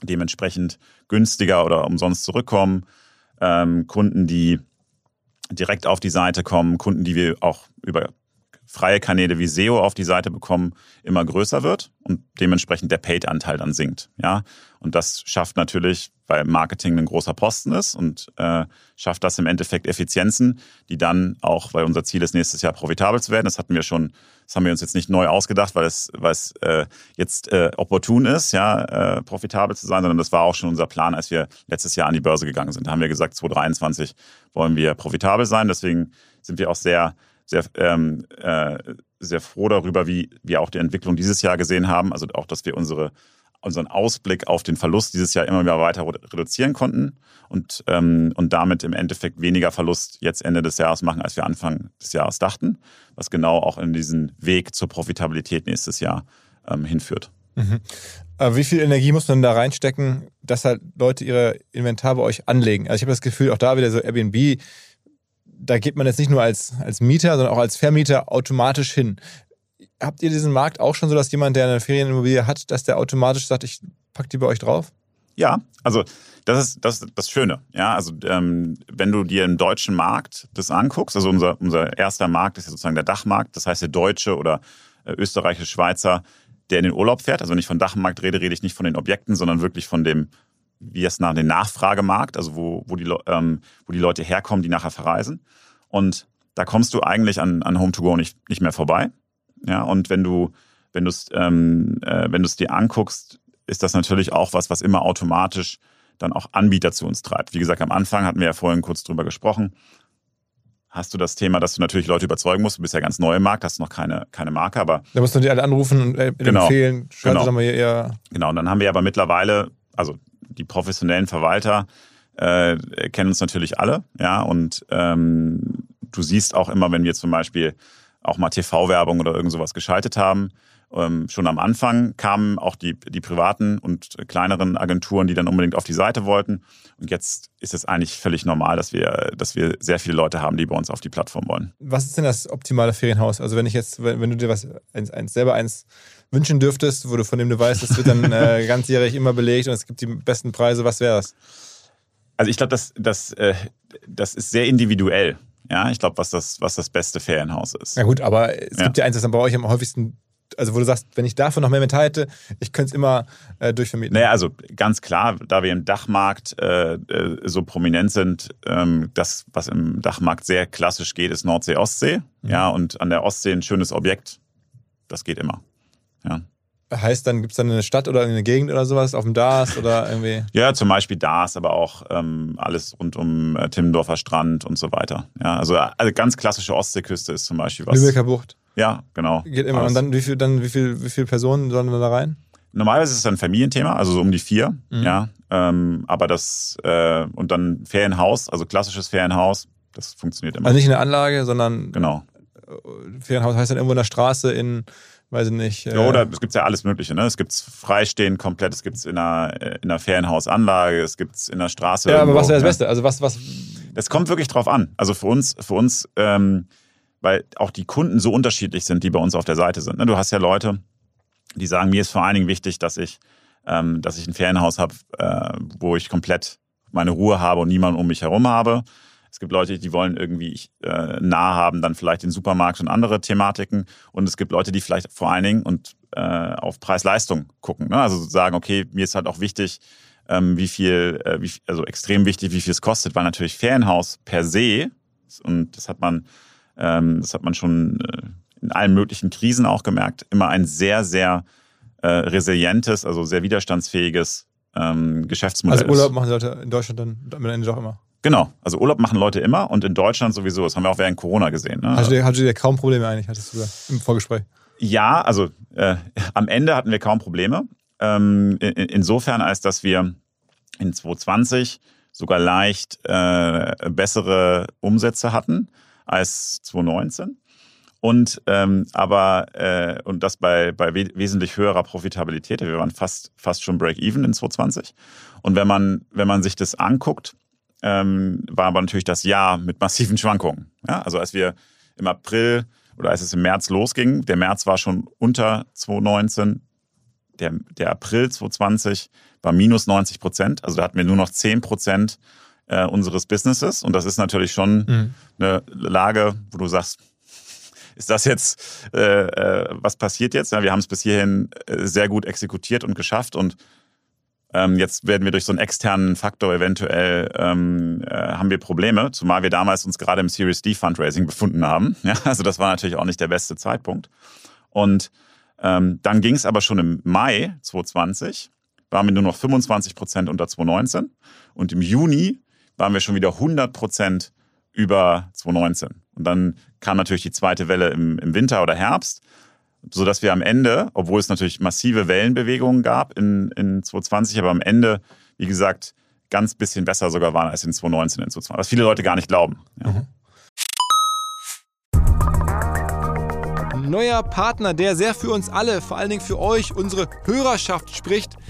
dementsprechend günstiger oder umsonst zurückkommen, ähm, Kunden, die direkt auf die Seite kommen, Kunden, die wir auch über freie Kanäle wie SEO auf die Seite bekommen, immer größer wird und dementsprechend der Paid-Anteil dann sinkt. Ja, und das schafft natürlich, weil Marketing ein großer Posten ist und äh, schafft das im Endeffekt Effizienzen, die dann auch, weil unser Ziel ist, nächstes Jahr profitabel zu werden. Das hatten wir schon, das haben wir uns jetzt nicht neu ausgedacht, weil es, weil es äh, jetzt äh, opportun ist, ja, äh, profitabel zu sein, sondern das war auch schon unser Plan, als wir letztes Jahr an die Börse gegangen sind. Da haben wir gesagt, 2023 wollen wir profitabel sein. Deswegen sind wir auch sehr sehr, ähm, äh, sehr froh darüber, wie wir auch die Entwicklung dieses Jahr gesehen haben. Also auch, dass wir unsere, unseren Ausblick auf den Verlust dieses Jahr immer wieder weiter reduzieren konnten und, ähm, und damit im Endeffekt weniger Verlust jetzt Ende des Jahres machen, als wir Anfang des Jahres dachten, was genau auch in diesen Weg zur Profitabilität nächstes Jahr ähm, hinführt. Aber wie viel Energie muss man da reinstecken, dass halt Leute ihre Inventar bei euch anlegen? Also ich habe das Gefühl, auch da wieder so Airbnb, da geht man jetzt nicht nur als, als Mieter, sondern auch als Vermieter automatisch hin. Habt ihr diesen Markt auch schon so, dass jemand, der eine Ferienimmobilie hat, dass der automatisch sagt, ich pack die bei euch drauf? Ja, also das ist das, das Schöne. Ja, also ähm, wenn du dir im deutschen Markt das anguckst, also unser, unser erster Markt ist ja sozusagen der Dachmarkt, das heißt der Deutsche oder äh, österreichische Schweizer, der in den Urlaub fährt. Also wenn ich von Dachmarkt rede, rede ich nicht von den Objekten, sondern wirklich von dem, wie es nach dem Nachfragemarkt, also wo, wo, die, ähm, wo die Leute herkommen, die nachher verreisen. Und da kommst du eigentlich an, an Home2Go nicht, nicht mehr vorbei. Ja, und wenn du, wenn du es ähm, äh, wenn du es dir anguckst, ist das natürlich auch was, was immer automatisch dann auch Anbieter zu uns treibt. Wie gesagt, am Anfang hatten wir ja vorhin kurz drüber gesprochen. Hast du das Thema, dass du natürlich Leute überzeugen musst. Du bist ja ganz neu im Markt, hast noch keine, keine Marke, aber Da musst du die alle anrufen und äh, Genau. empfehlen. Genau. mal hier eher. Genau, und dann haben wir aber mittlerweile, also die professionellen Verwalter äh, kennen uns natürlich alle, ja, und ähm, du siehst auch immer, wenn wir zum Beispiel auch mal TV-Werbung oder irgend sowas geschaltet haben, ähm, schon am Anfang kamen auch die, die privaten und kleineren Agenturen, die dann unbedingt auf die Seite wollten. Und jetzt ist es eigentlich völlig normal, dass wir, dass wir sehr viele Leute haben, die bei uns auf die Plattform wollen. Was ist denn das optimale Ferienhaus? Also wenn ich jetzt, wenn, wenn du dir was eins, eins selber eins wünschen dürftest, wo du von dem du weißt, es wird dann äh, ganzjährig immer belegt und es gibt die besten Preise, was wäre das? Also ich glaube, das, das, äh, das ist sehr individuell. Ja, ich glaube, was das, was das beste Ferienhaus ist. Ja gut, aber es Ja. gibt ja eins, das dann bei euch am häufigsten, also wo du sagst, wenn ich davon noch mehr Metall hätte, ich könnte es immer äh, durchvermieten. Naja, also ganz klar, da wir im Dachmarkt äh, äh, so prominent sind, ähm, das, was im Dachmarkt sehr klassisch geht, ist Nordsee-Ostsee. Ja, und an der Ostsee ein schönes Objekt, das geht immer. Ja. Heißt dann, gibt es dann eine Stadt oder eine Gegend oder sowas auf dem DAS oder irgendwie? Ja, zum Beispiel DAS, aber auch ähm, alles rund um äh, Timmendorfer Strand und so weiter. Ja, also, also ganz klassische Ostseeküste ist zum Beispiel was. Lübecker Bucht. Ja, genau. Geht immer. Alles. Und dann wie viel, dann wie viel, wie viele Personen sollen da rein? Normalerweise ist es ein Familienthema, also so um die vier, mhm. ja. Ähm, aber das äh, und dann Ferienhaus, also klassisches Ferienhaus, das funktioniert immer. Also nicht in der Anlage, sondern genau. Ferienhaus heißt dann irgendwo in der Straße in weiß ich nicht. Äh ja, oder es gibt ja alles Mögliche. Ne? Es gibt es freistehend komplett, es gibt es in einer, äh, in einer Ferienhausanlage, es gibt es in der Straße. Ja, irgendwo, aber was wäre das Beste? Also was, was. Es kommt wirklich drauf an. Also für uns, für uns, ähm, weil auch die Kunden so unterschiedlich sind, die bei uns auf der Seite sind. Ne? Du hast ja Leute, die sagen, mir ist vor allen Dingen wichtig, dass ich, ähm, dass ich ein Ferienhaus habe, äh, wo ich komplett meine Ruhe habe und niemanden um mich herum habe. Es gibt Leute, die wollen irgendwie äh, nah haben, dann vielleicht den Supermarkt und andere Thematiken. Und es gibt Leute, die vielleicht vor allen Dingen und äh, auf Preis-Leistung gucken. Ne? Also sagen, okay, mir ist halt auch wichtig, ähm, wie viel, äh, wie, also extrem wichtig, wie viel es kostet, weil natürlich Ferienhaus per se, und das hat man, ähm, das hat man schon äh, in allen möglichen Krisen auch gemerkt, immer ein sehr, sehr äh, resilientes, also sehr widerstandsfähiges ähm, Geschäftsmodell Also Urlaub machen Leute in Deutschland dann am Ende doch immer. Genau, also Urlaub machen Leute immer und in Deutschland sowieso. Das haben wir auch während Corona gesehen. Ne? Hattet ihr, hattet ihr kaum Probleme eigentlich, hattest du im Vorgespräch? Ja, also äh, am Ende hatten wir kaum Probleme. Ähm, in, insofern, als dass wir in 2020 sogar leicht äh, bessere Umsätze hatten als 2019 und ähm, aber äh, und das bei, bei we wesentlich höherer Profitabilität. Wir waren fast, fast schon Break-Even in 2020. Und wenn man, wenn man sich das anguckt, ähm, war aber natürlich das Jahr mit massiven Schwankungen. Ja, also als wir im April oder als es im März losging, der März war schon unter 2019, der, der April 2020 war minus 90 Prozent. Also da hatten wir nur noch 10 Prozent äh, unseres Businesses. Und das ist natürlich schon mhm. eine Lage, wo du sagst, ist das jetzt, äh, äh, was passiert jetzt? Ja, wir haben es bis hierhin äh, sehr gut exekutiert und geschafft und ähm, jetzt werden wir durch so einen externen Faktor eventuell ähm, äh, haben wir Probleme, zumal wir damals uns gerade im Series D Fundraising befunden haben. Ja, also das war natürlich auch nicht der beste Zeitpunkt. Und ähm, dann ging es aber schon im Mai 2020, waren wir nur noch 25 Prozent unter 2019 und im Juni waren wir schon wieder 100 Prozent über 2019. Und dann kam natürlich die zweite Welle im, im Winter oder Herbst, sodass wir am Ende, obwohl es natürlich massive Wellenbewegungen gab in, in 2020, aber am Ende, wie gesagt, ganz bisschen besser sogar waren als in 2019 in 2020, was viele Leute gar nicht glauben. Ja. Mhm. Neuer Partner, der sehr für uns alle, vor allen Dingen für euch, unsere Hörerschaft spricht.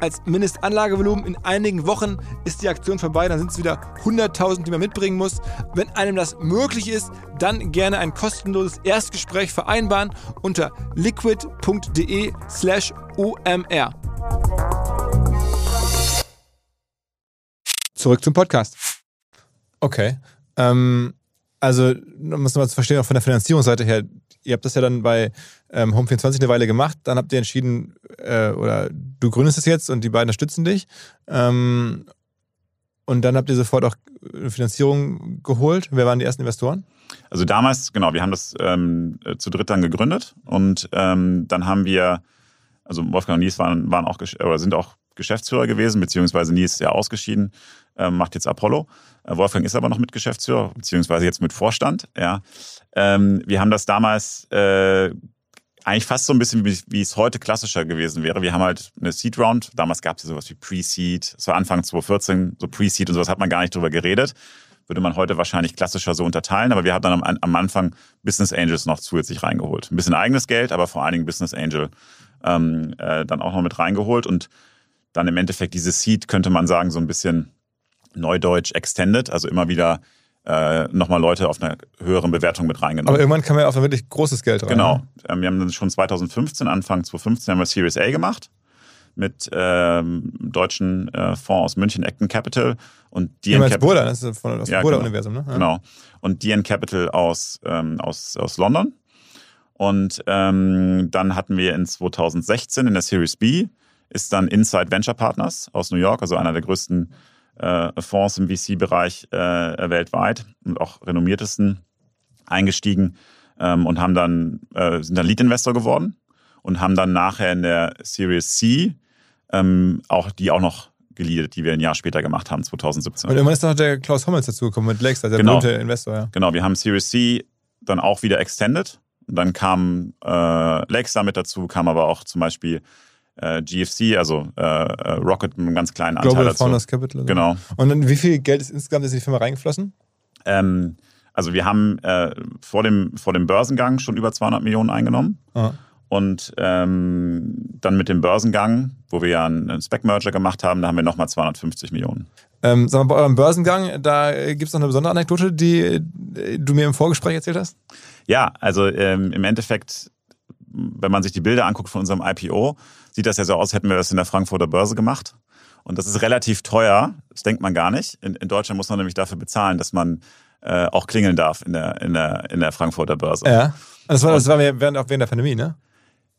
als Mindestanlagevolumen. In einigen Wochen ist die Aktion vorbei, dann sind es wieder 100.000, die man mitbringen muss. Wenn einem das möglich ist, dann gerne ein kostenloses Erstgespräch vereinbaren unter liquid.de slash omr. Zurück zum Podcast. Okay. Ähm, also, um es nochmal zu verstehen, auch von der Finanzierungsseite her, ihr habt das ja dann bei ähm, Home24 eine Weile gemacht, dann habt ihr entschieden, äh, oder du gründest es jetzt und die beiden unterstützen dich. Ähm, und dann habt ihr sofort auch Finanzierung geholt. Wer waren die ersten Investoren? Also damals, genau, wir haben das ähm, zu dritt dann gegründet und ähm, dann haben wir, also Wolfgang und Nies waren, waren auch oder sind auch Geschäftsführer gewesen, beziehungsweise Nies ist ja ausgeschieden, äh, macht jetzt Apollo. Äh, Wolfgang ist aber noch mit Geschäftsführer, beziehungsweise jetzt mit Vorstand. Ja. Ähm, wir haben das damals äh, eigentlich fast so ein bisschen, wie, wie es heute klassischer gewesen wäre. Wir haben halt eine Seed Round. Damals gab es ja sowas wie Pre-Seed. Es war Anfang 2014, so Pre-Seed und sowas hat man gar nicht drüber geredet. Würde man heute wahrscheinlich klassischer so unterteilen. Aber wir haben dann am, am Anfang Business Angels noch zusätzlich reingeholt. Ein bisschen eigenes Geld, aber vor allen Dingen Business Angel ähm, äh, dann auch noch mit reingeholt. Und dann im Endeffekt diese Seed, könnte man sagen, so ein bisschen Neudeutsch extended. Also immer wieder äh, nochmal Leute auf einer höheren Bewertung mit reingenommen. Aber irgendwann kam ja auch ein wirklich großes Geld rein. Genau. Ähm, wir haben dann schon 2015, Anfang 2015 haben wir Series A gemacht mit ähm, deutschen äh, Fonds aus München, Acton Capital und DN Capital. Burda, das ist von das Ja, Burda-Universum, ne? Ja. Genau. Und DN Capital aus, ähm, aus, aus London. Und ähm, dann hatten wir in 2016 in der Series B ist dann Inside Venture Partners aus New York, also einer der größten Fonds im VC-Bereich äh, weltweit und auch renommiertesten eingestiegen ähm, und haben dann, äh, sind dann Lead-Investor geworden und haben dann nachher in der Series C ähm, auch die auch noch geleadet, die wir ein Jahr später gemacht haben, 2017. Und irgendwann ist noch der Klaus Hommels dazugekommen mit Lakeside, der Genau. berühmte Investor, ja. Genau, wir haben Series C dann auch wieder extended. Und dann kam äh, Lakestar mit dazu, kam aber auch zum Beispiel äh, GFC, also äh, äh, Rocket mit einem ganz kleinen Anteil Global dazu. Founders Capital. also. Genau. Und dann, wie viel Geld ist insgesamt in die Firma reingeflossen? Ähm, also wir haben äh, vor, dem, vor dem Börsengang schon über 200 Millionen eingenommen. Ah. Und ähm, dann mit dem Börsengang, wo wir ja einen, einen Spec-Merger gemacht haben, da haben wir nochmal 250 Millionen. Ähm, sag mal, bei eurem Börsengang, da gibt es noch eine besondere Anekdote, die äh, du mir im Vorgespräch erzählt hast? Ja, also ähm, im Endeffekt, wenn man sich die Bilder anguckt von unserem IPO, sieht das ja so aus, hätten wir das in der Frankfurter Börse gemacht. Und das ist relativ teuer, das denkt man gar nicht. In, in Deutschland muss man nämlich dafür bezahlen, dass man äh, auch klingeln darf in der, in der, in der Frankfurter Börse. Ja. Das war, das war während, auch während der Pandemie, ne?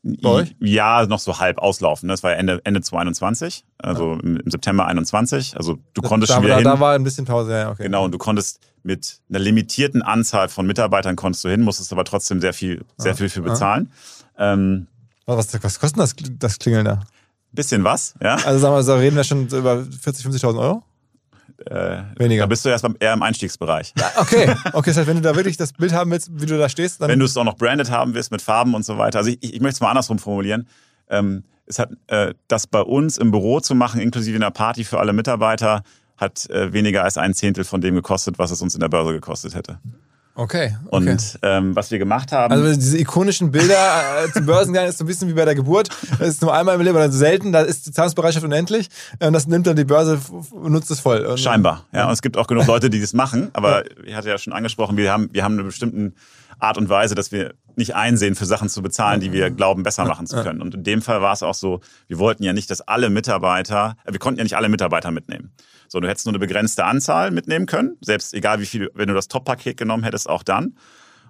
bei euch? Ja, noch so halb auslaufen. ne? Das war ja Ende, Ende 2021, also im, im September 21. Also du konntest da, schon wieder da, hin. da war ein bisschen Pause, ja, okay. Genau, und du konntest mit einer limitierten Anzahl von Mitarbeitern konntest du hin, musstest aber trotzdem sehr viel, sehr viel für bezahlen. Ähm, Was, was kostet das, das Klingeln da? bisschen was, ja. Also sagen wir, so reden wir schon über 40, 50.000 Euro? Äh, Weniger. Da bist du erst beim- eher im Einstiegsbereich. Okay, okay, das heißt, wenn du da wirklich das Bild haben willst, wie du da stehst, dann Wenn du es auch noch branded haben willst mit Farben und so weiter. Also ich, ich möchte es mal andersrum formulieren. Ähm, es hat äh, das bei uns im Büro zu machen, inklusive einer Party für alle Mitarbeiter, hat äh, weniger als ein Zehntel von dem gekostet, was es uns in der Börse gekostet hätte. Okay, okay. Und ähm, was wir gemacht haben, also diese ikonischen Bilder äh, zum Börsengang ist so ein bisschen wie bei der Geburt. Das ist nur einmal im Leben oder selten, da ist die Zahlungsbereitschaft unendlich. Und das nimmt dann die Börse und nutzt es voll. Und, Scheinbar. Ja, und es gibt auch genug Leute, die das machen. Aber ich hatte ja schon angesprochen, wir haben, wir haben eine bestimmte Art und Weise, dass wir nicht einsehen, für Sachen zu bezahlen, die wir glauben, besser machen zu können. Und in dem Fall war es auch so, wir wollten ja nicht, dass alle Mitarbeiter, äh, wir konnten ja nicht alle Mitarbeiter mitnehmen. So, du hättest nur eine begrenzte Anzahl mitnehmen können, selbst egal wie viel, wenn du das Top-Paket genommen hättest, auch dann.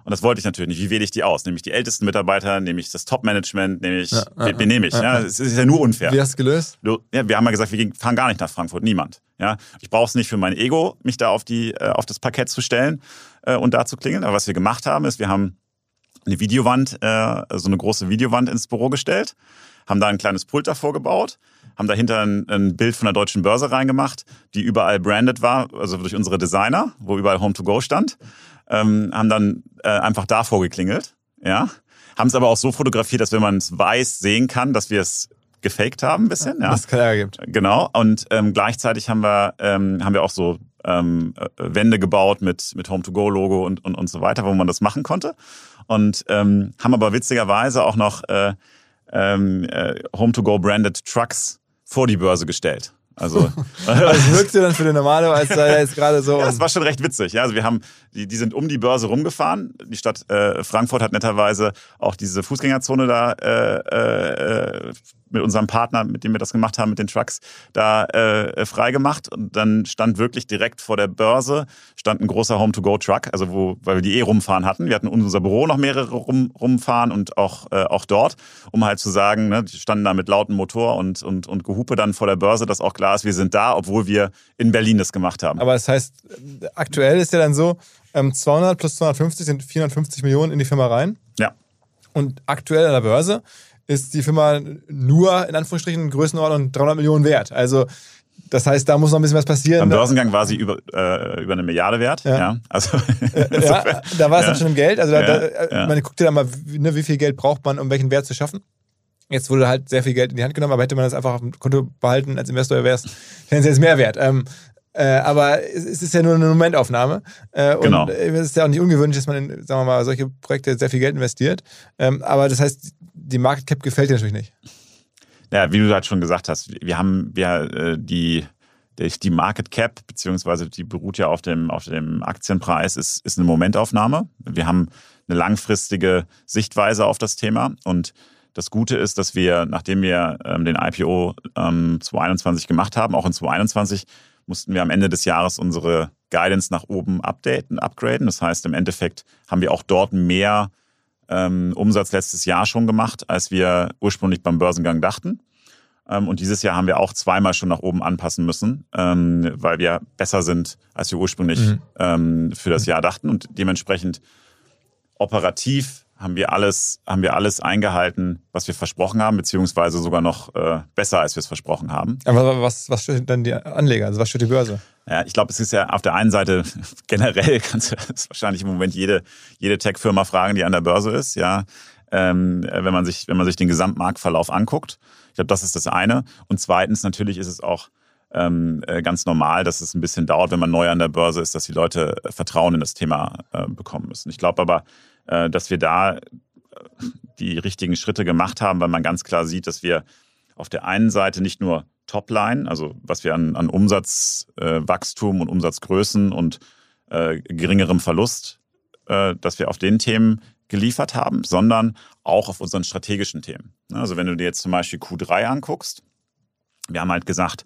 Und das wollte ich natürlich nicht. Wie wähle ich die aus? Nehme ich die ältesten Mitarbeiter, nehme ich das Top-Management, nehme ich, wen, wen nehme ich? Ja, es ist ja nur unfair. Wie hast du gelöst? Ja, wir haben ja gesagt, wir fahren gar nicht nach Frankfurt, niemand. Ja, ich brauche es nicht für mein Ego, mich da auf die äh, auf das Parkett zu stellen äh, und da zu klingeln. Aber was wir gemacht haben, ist, wir haben eine Videowand, äh, so eine große Videowand ins Büro gestellt, haben da ein kleines Pult davor gebaut, haben dahinter ein, ein Bild von der deutschen Börse reingemacht, die überall branded war, also durch unsere Designer, wo überall Home to Go stand, ähm, haben dann äh, einfach davor geklingelt, ja, haben es aber auch so fotografiert, dass wenn man es weiß sehen kann, dass wir es gefaked haben ein bisschen, ja. Keinen Ärger gibt. Genau. Und ähm, gleichzeitig haben wir, ähm, haben wir auch so ähm, äh, Wände gebaut mit, mit Home-to-Go-Logo und, und, und so weiter, wo man das machen konnte. Und ähm, haben aber witzigerweise auch noch äh, ähm, äh, Home-to-Go-branded Trucks vor die Börse gestellt. Also, Das wirkt dir dann für den Normale, als sei er jetzt gerade so. ja, das war schon recht witzig. Ja, also wir haben, die, die sind um die Börse rumgefahren. Die Stadt äh, Frankfurt hat netterweise auch diese Fußgängerzone da äh, äh, mit unserem Partner, mit dem wir das gemacht haben, mit den Trucks, da äh, freigemacht. Und dann stand wirklich direkt vor der Börse stand ein großer Home-to-Go-Truck, also wo, weil wir die eh rumfahren hatten. Wir hatten unser Büro noch mehrere rum, rumfahren und auch, äh, auch dort, um halt zu sagen, ne, die standen da mit lautem Motor und, und, und Gehupe dann vor der Börse, dass auch klar ist, wir sind da, obwohl wir in Berlin das gemacht haben. Aber das heißt, aktuell ist ja dann so, ähm, 200 plus 250 sind 450 Millionen in die Firma rein. ja. Und aktuell an der Börse ist die Firma nur in Anführungsstrichen Größenordnung 300 Millionen wert. Also das heißt, da muss noch ein bisschen was passieren. Am Börsengang war sie über, äh, über eine Milliarde wert. Ja. ja. Also, ja, da war es ja. dann schon im Geld. Also da, da, man guckt ja da mal, wie, ne, wie viel Geld braucht man, um welchen Wert zu schaffen. Jetzt wurde halt sehr viel Geld in die Hand genommen, aber hätte man das einfach auf dem Konto behalten als Investor, wäre es tendenziell mehr wert. Ähm, äh, aber es, es, ist ja nur eine Momentaufnahme. Äh, genau. Und es ist ja auch nicht ungewöhnlich, dass man in, sagen wir mal, solche Projekte sehr viel Geld investiert. Ähm, aber das heißt, die Market Cap gefällt dir natürlich nicht. Ja, wie du halt schon gesagt hast, wir haben wir äh, die die Market Cap, beziehungsweise die beruht ja auf dem, auf dem Aktienpreis, ist, ist eine Momentaufnahme. Wir haben eine langfristige Sichtweise auf das Thema und das Gute ist, dass wir, nachdem wir ähm, den IPO ähm, 2021 gemacht haben, auch in 2021 mussten wir am Ende des Jahres unsere Guidance nach oben updaten, upgraden. Das heißt, im Endeffekt haben wir auch dort mehr ähm, Umsatz letztes Jahr schon gemacht, als wir ursprünglich beim Börsengang dachten. Ähm, und dieses Jahr haben wir auch zweimal schon nach oben anpassen müssen, ähm, weil wir besser sind, als wir ursprünglich mhm. ähm, für das Jahr dachten. Und dementsprechend operativ haben wir alles, haben wir alles eingehalten, was wir versprochen haben, beziehungsweise sogar noch äh, besser, als wir es versprochen haben. Aber was, was stört dann die Anleger? Also was stört die Börse? Ja, ich glaube, es ist ja auf der einen Seite generell kannst du das wahrscheinlich im Moment jede, jede Tech-Firma fragen, die an der Börse ist, ja. Ähm, wenn man sich, wenn man sich den Gesamtmarktverlauf anguckt. Ich glaube, das ist das eine. Und zweitens, natürlich ist es auch ähm, äh, ganz normal, dass es ein bisschen dauert, wenn man neu an der Börse ist, dass die Leute Vertrauen in das Thema äh, bekommen müssen. Ich glaube aber, äh, dass wir da äh, die richtigen Schritte gemacht haben, weil man ganz klar sieht, dass wir auf der einen Seite nicht nur Topline, also was wir an, an Umsatzwachstum äh, und Umsatzgrößen und äh, geringerem Verlust, äh, dass wir auf den Themen geliefert haben, sondern auch auf unseren strategischen Themen. Also wenn du dir jetzt zum Beispiel Q3 anguckst, wir haben halt gesagt,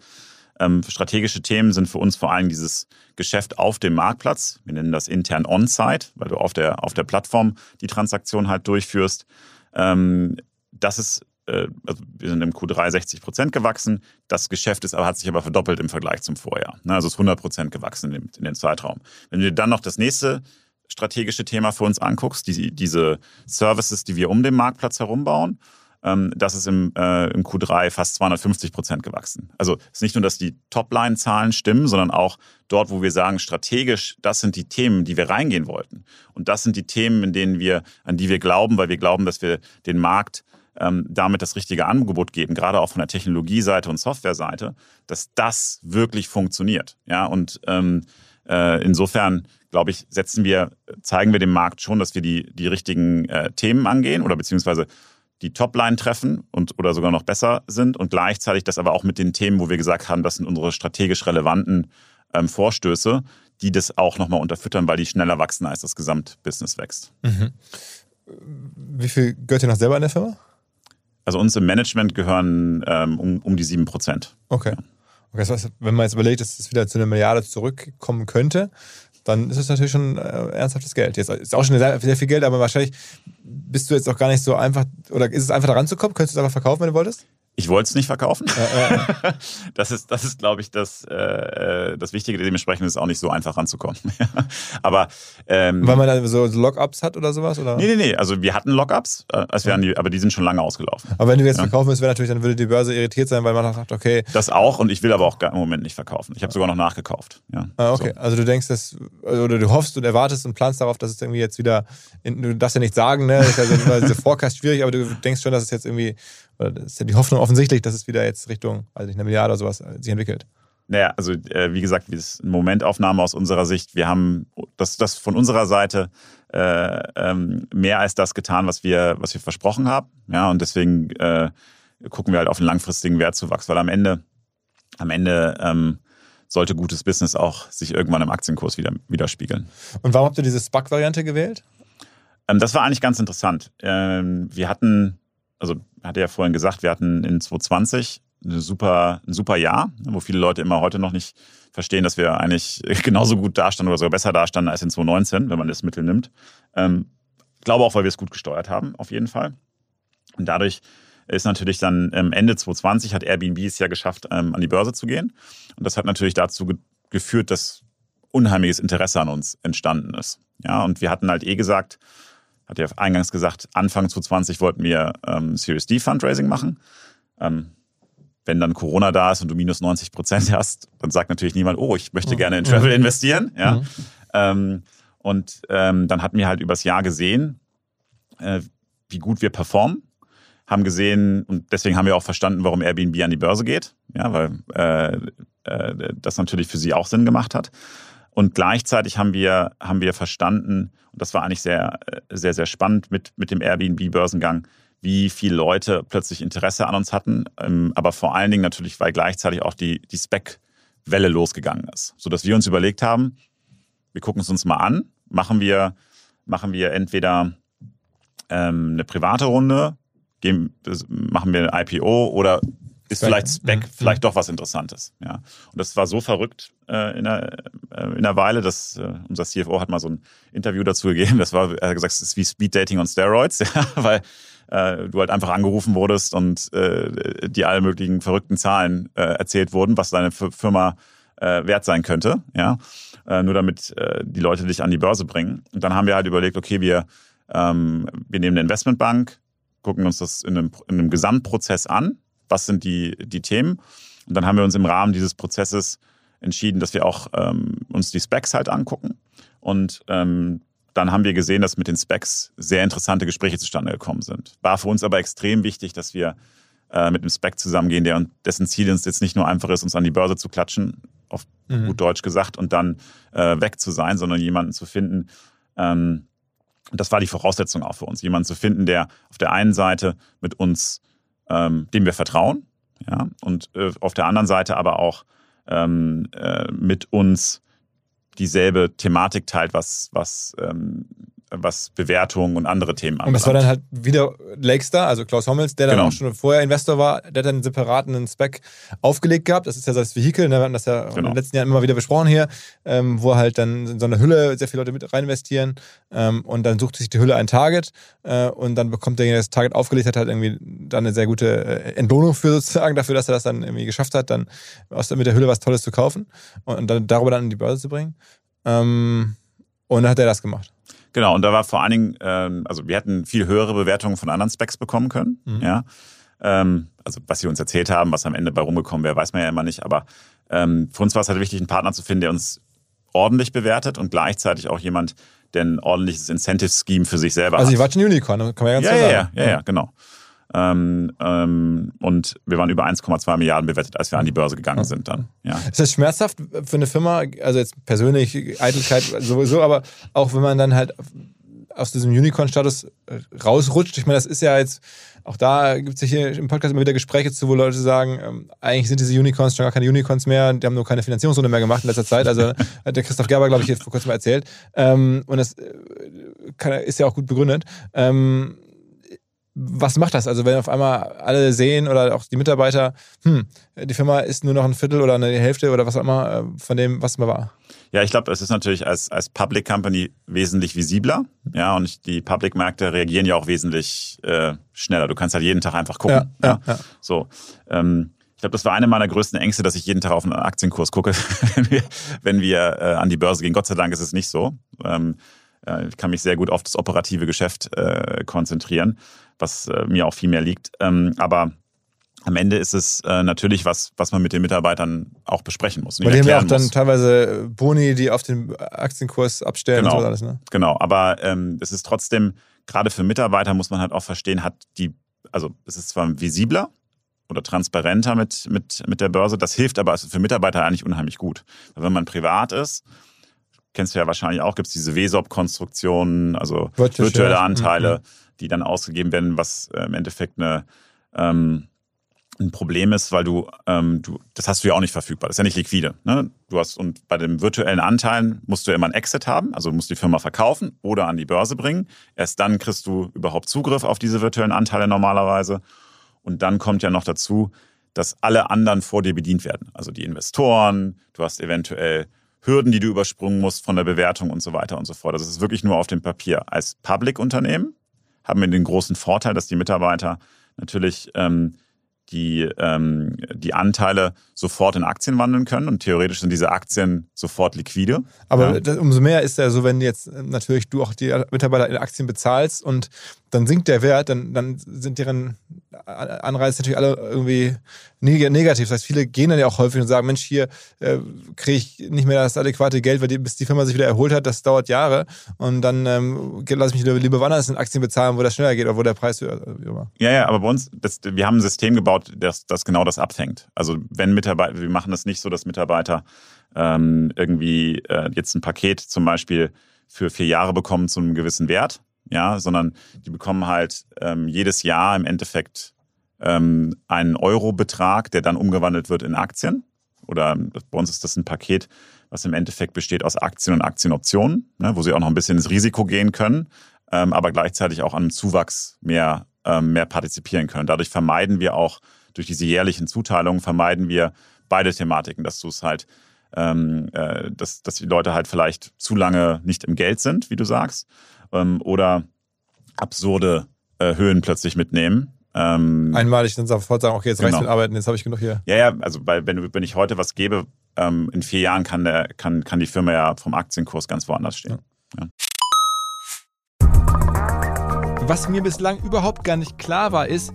ähm, strategische Themen sind für uns vor allem dieses Geschäft auf dem Marktplatz. Wir nennen das intern On-Site, weil du auf der, auf der Plattform die Transaktion halt durchführst. Ähm, das ist, äh, also wir sind im Q3 60 Prozent gewachsen. Das Geschäft ist aber, hat sich aber verdoppelt im Vergleich zum Vorjahr. Ne? Also ist 100 Prozent gewachsen in dem, in dem Zeitraum. Wenn du dir dann noch das nächste strategische Thema für uns anguckst, die, diese Services, die wir um den Marktplatz herum bauen, ähm, das ist im, äh, im Q3 fast 250 Prozent gewachsen. Also es ist nicht nur, dass die Topline-Zahlen stimmen, sondern auch dort, wo wir sagen, strategisch, das sind die Themen, die wir reingehen wollten. Und das sind die Themen, in denen wir, an die wir glauben, weil wir glauben, dass wir den Markt ähm, damit das richtige Angebot geben, gerade auch von der Technologieseite und Softwareseite, dass das wirklich funktioniert. Ja, und ähm, äh, insofern glaube ich, setzen wir, zeigen wir dem Markt schon, dass wir die, die richtigen äh, Themen angehen oder beziehungsweise die Topline treffen und oder sogar noch besser sind und gleichzeitig das aber auch mit den Themen, wo wir gesagt haben, das sind unsere strategisch relevanten ähm, Vorstöße, die das auch nochmal unterfüttern, weil die schneller wachsen, als das Gesamtbusiness wächst. Mhm. Wie viel gehört ihr noch selber in der Firma? Also uns im Management gehören ähm, um, um die 7 Prozent. Okay. okay. Das heißt, wenn man jetzt überlegt, dass es wieder zu einer Milliarde zurückkommen könnte, dann ist es natürlich schon äh, ernsthaftes Geld. Jetzt ist auch schon sehr, sehr, viel Geld, aber wahrscheinlich bist du jetzt auch gar nicht so einfach, oder ist es einfach da ranzukommen? Könntest du es einfach verkaufen, wenn du wolltest? Ich wollte es nicht verkaufen. Ja, ja. Das ist, das ist, glaube ich, das, äh, äh, das Wichtige. Dementsprechend ist es auch nicht so einfach ranzukommen. aber ähm, weil man da so Lockups hat oder sowas, oder? Nee, nee, nee. Also wir hatten Lockups, äh, als wir die, aber die sind schon lange ausgelaufen. Aber wenn du jetzt ja. verkaufen willst, wäre natürlich, dann würde die Börse irritiert sein, weil man sagt, okay. Das auch. Und ich will aber auch im Moment nicht verkaufen. Ich habe sogar noch nachgekauft. Ja. Ah, okay. So. Also du denkst, dass oder du hoffst und erwartest und planst darauf, dass es irgendwie jetzt wieder. In, du darfst ja nicht sagen, ne? Das ist ja so immer diese Forecast schwierig, aber du denkst schon, dass es jetzt irgendwie oder ist ja die Hoffnung offensichtlich, dass es wieder jetzt Richtung, also nicht eine Milliarde oder sowas äh, sich entwickelt. Naja, also äh, wie gesagt, wie ist eine Momentaufnahme aus unserer Sicht. Wir haben das, das von unserer Seite äh, ähm, mehr als das getan, was wir, was wir versprochen haben. Ja, und deswegen äh, gucken wir halt auf einen langfristigen Wertzuwachs, weil am Ende, am Ende ähm, sollte gutes Business auch sich irgendwann im Aktienkurs wieder widerspiegeln. Und warum habt ihr diese SPAC-Variante gewählt? Ähm, das war eigentlich ganz interessant. Ähm, wir hatten also hatte ja vorhin gesagt, wir hatten in 2020 eine super, ein super Jahr, wo viele Leute immer heute noch nicht verstehen, dass wir eigentlich genauso gut dastanden oder sogar besser dastanden als in 2019, wenn man das Mittel nimmt. Ähm, glaube auch, weil wir es gut gesteuert haben, auf jeden Fall. Und dadurch ist natürlich dann ähm, Ende 2020 hat Airbnb es ja geschafft, ähm, an die Börse zu gehen. Und das hat natürlich dazu ge geführt, dass unheimliches Interesse an uns entstanden ist. Ja, und wir hatten halt eh gesagt, hat ja eingangs gesagt, Anfang 2020 wollten wir ähm, Series D Fundraising machen. Ähm, wenn dann Corona da ist und du minus 90 Prozent hast, dann sagt natürlich niemand, oh, ich möchte gerne in Travel investieren. Ja. Mhm. Ähm, und ähm, dann hatten wir halt übers Jahr gesehen, äh, wie gut wir performen, haben gesehen und deswegen haben wir auch verstanden, warum Airbnb an die Börse geht, ja, weil äh, äh, das natürlich für sie auch Sinn gemacht hat. Und gleichzeitig haben wir, haben wir verstanden, und das war eigentlich sehr, sehr, sehr spannend mit, mit dem Airbnb-Börsengang, wie viele Leute plötzlich Interesse an uns hatten, ähm, aber vor allen Dingen natürlich, weil gleichzeitig auch die, die Spec-Welle losgegangen ist. Sodass wir uns überlegt haben, wir gucken es uns mal an, machen wir, machen wir entweder ähm, eine private Runde, gehen, machen wir ein IPO oder ist vielleicht Spec mhm. vielleicht doch was Interessantes. Ja. Und das war so verrückt äh, in, der, äh, in der Weile, dass äh, unser CFO hat mal so ein Interview dazu gegeben. Das war, er hat gesagt, es ist wie Speed Dating on Steroids, ja, weil äh, du halt einfach angerufen wurdest und äh, die alle möglichen verrückten Zahlen äh, erzählt wurden, was deine Firma äh, wert sein könnte, ja, äh, nur damit äh, die Leute dich an die Börse bringen. Und dann haben wir halt überlegt, okay, wir ähm, wir nehmen eine Investmentbank, gucken uns das in einem, in einem Gesamtprozess an, was sind die die Themen und dann haben wir uns im Rahmen dieses Prozesses entschieden, dass wir auch ähm, uns die Specs halt angucken und ähm, dann haben wir gesehen, dass mit den Specs sehr interessante Gespräche zustande gekommen sind. War für uns aber extrem wichtig, dass wir äh, mit einem Spec zusammengehen, der und dessen Ziel uns jetzt nicht nur einfach ist, uns an die Börse zu klatschen, auf mhm. gut Deutsch gesagt, und dann äh, weg zu sein, sondern jemanden zu finden. Ähm, das war die Voraussetzung auch für uns, jemanden zu finden, der auf der einen Seite mit uns, ähm, dem wir vertrauen, ja, und äh, auf der anderen Seite aber auch ähm, äh, mit uns dieselbe Thematik teilt, was, was ähm, was Bewertungen und andere Themen angeht. Und das war dann halt wieder Lakestar, also Klaus Hommels, der dann genau. auch schon vorher Investor war, der hat dann einen separaten Spec aufgelegt gehabt. Das ist ja das Vehikel, ne? wir hatten das ja genau. in den letzten Jahren immer wieder besprochen hier, ähm, wo halt dann in so einer Hülle sehr viele Leute mit rein investieren ähm, und dann sucht sich die Hülle ein Target äh, und dann bekommt derjenige, der das Target aufgelegt hat, halt irgendwie dann eine sehr gute äh, Entlohnung für sozusagen, dafür, dass er das dann irgendwie geschafft hat, dann aus, mit der Hülle was Tolles zu kaufen und, und dann darüber dann in die Börse zu bringen. Ähm, und dann hat er das gemacht. Genau, und da war vor allen Dingen, ähm, also wir hätten viel höhere Bewertungen von anderen Specs bekommen können. Mhm. Ja. Ähm, also was sie uns erzählt haben, was am Ende bei rumgekommen wäre, weiß man ja immer nicht. Aber ähm, für uns war es halt wichtig, einen Partner zu finden, der uns ordentlich bewertet und gleichzeitig auch jemand, der ein ordentliches Incentive-Scheme für sich selber also hat. Also ihr wart ein Unicorn, kann man ja ganz ja, klar ja, sagen. Ja, ja, ja, genau. Ähm, ähm, und wir waren über 1,2 Milliarden bewertet, als wir an die Börse gegangen sind dann. Ja. Ist das schmerzhaft für eine Firma, also jetzt persönlich, Eitelkeit sowieso, aber auch wenn man dann halt aus diesem Unicorn-Status rausrutscht. Ich meine, das ist ja jetzt, auch da gibt es ja hier im Podcast immer wieder Gespräche zu, wo Leute sagen, ähm, eigentlich sind diese Unicorns schon gar keine Unicorns mehr, die haben nur keine Finanzierungsrunde mehr gemacht in letzter Zeit. Also hat der Christoph Gerber, glaube ich, jetzt vor kurzem mal erzählt. Ähm, und das äh, kann, ist ja auch gut begründet. Ähm, was macht das? Also wenn auf einmal alle sehen oder auch die Mitarbeiter, hm, die Firma ist nur noch ein Viertel oder eine Hälfte oder was auch immer äh, von dem, was mal war. Ja, ich glaube, es ist natürlich als, als Public Company wesentlich visibler. Ja, und die Public-Märkte reagieren ja auch wesentlich äh, schneller. Du kannst halt jeden Tag einfach gucken. Ja, ja, ja. So. Ähm, ich glaube, das war eine meiner größten Ängste, dass ich jeden Tag auf einen Aktienkurs gucke, wenn wir, wenn wir äh, an die Börse gehen. Gott sei Dank ist es nicht so. Ähm, äh, ich kann mich sehr gut auf das operative Geschäft äh, konzentrieren was äh, mir auch viel mehr liegt. Ähm, aber am Ende ist es äh, natürlich was, was man mit den Mitarbeitern auch besprechen muss. Weil die haben ja auch dann muss. teilweise Boni, die auf den Aktienkurs abstellen genau, und so alles. Ne? Genau, aber ähm, es ist trotzdem, gerade für Mitarbeiter muss man halt auch verstehen, hat die, also es ist zwar visibler oder transparenter mit, mit, mit der Börse, das hilft aber für Mitarbeiter eigentlich unheimlich gut. Wenn man privat ist, kennst du ja wahrscheinlich auch, gibt es diese WESOP-Konstruktionen, also virtuelle Anteile. Mhm die dann ausgegeben werden, was äh, im Endeffekt eine, ähm, ein Problem ist, weil du, ähm, du, das hast du ja auch nicht verfügbar. Das ist ja nicht liquide. Ne? Du hast, und bei den virtuellen Anteilen musst du ja immer einen Exit haben, also musst die Firma verkaufen oder an die Börse bringen. Erst dann kriegst du überhaupt Zugriff auf diese virtuellen Anteile normalerweise. Und dann kommt ja noch dazu, dass alle anderen vor dir bedient werden. Also die Investoren, du hast eventuell Hürden, die du übersprungen musst von der Bewertung und so weiter und so fort. Das ist wirklich nur auf dem Papier. Als Public-Unternehmen haben wir den großen Vorteil, dass die Mitarbeiter natürlich ähm, die, ähm, die Anteile sofort in Aktien wandeln können. Und theoretisch sind diese Aktien sofort liquide. Aber ja. das, umso mehr ist ja so, wenn jetzt natürlich du auch die Mitarbeiter in Aktien bezahlst und dann sinkt der Wert, dann, dann sind deren Anreize natürlich alle irgendwie negativ. Das heißt, viele gehen dann ja auch häufig und sagen, Mensch, hier äh, kriege ich nicht mehr das adäquate Geld, weil die, bis die Firma sich wieder erholt hat, das dauert Jahre. Und dann ähm, lasse ich mich lieber woanders in Aktien bezahlen, wo das schneller geht oder wo der Preis höher ist. Ja, ja, aber bei uns, das, wir haben ein System gebaut, das, das genau das abfängt. Also wenn Mitarbeiter, wir machen das nicht so, dass Mitarbeiter ähm, irgendwie äh, jetzt ein Paket zum Beispiel für vier Jahre bekommen zu einem gewissen Wert, ja, sondern die bekommen halt ähm, jedes Jahr im Endeffekt ähm, einen Euro-Betrag, der dann umgewandelt wird in Aktien. Oder bei uns ist das ein Paket, was im Endeffekt besteht aus Aktien und Aktienoptionen, ne, wo sie auch noch ein bisschen ins Risiko gehen können, ähm, aber gleichzeitig auch an Zuwachs mehr, ähm, mehr partizipieren können. Dadurch vermeiden wir auch, durch diese jährlichen Zuteilungen, vermeiden wir beide Thematiken, dass du es halt ähm, äh, dass, dass die Leute halt vielleicht zu lange nicht im Geld sind, wie du sagst, ähm, oder absurde äh, Höhen plötzlich mitnehmen. Ähm, Einmalig dann sofort sagen, okay, jetzt reicht genau. mit Arbeiten, jetzt habe ich genug hier. Ja, ja, also weil, wenn, wenn ich heute was gebe, ähm, in vier Jahren kann, der, kann, kann die Firma ja vom Aktienkurs ganz woanders stehen. Ja. Ja. Was mir bislang überhaupt gar nicht klar war, ist,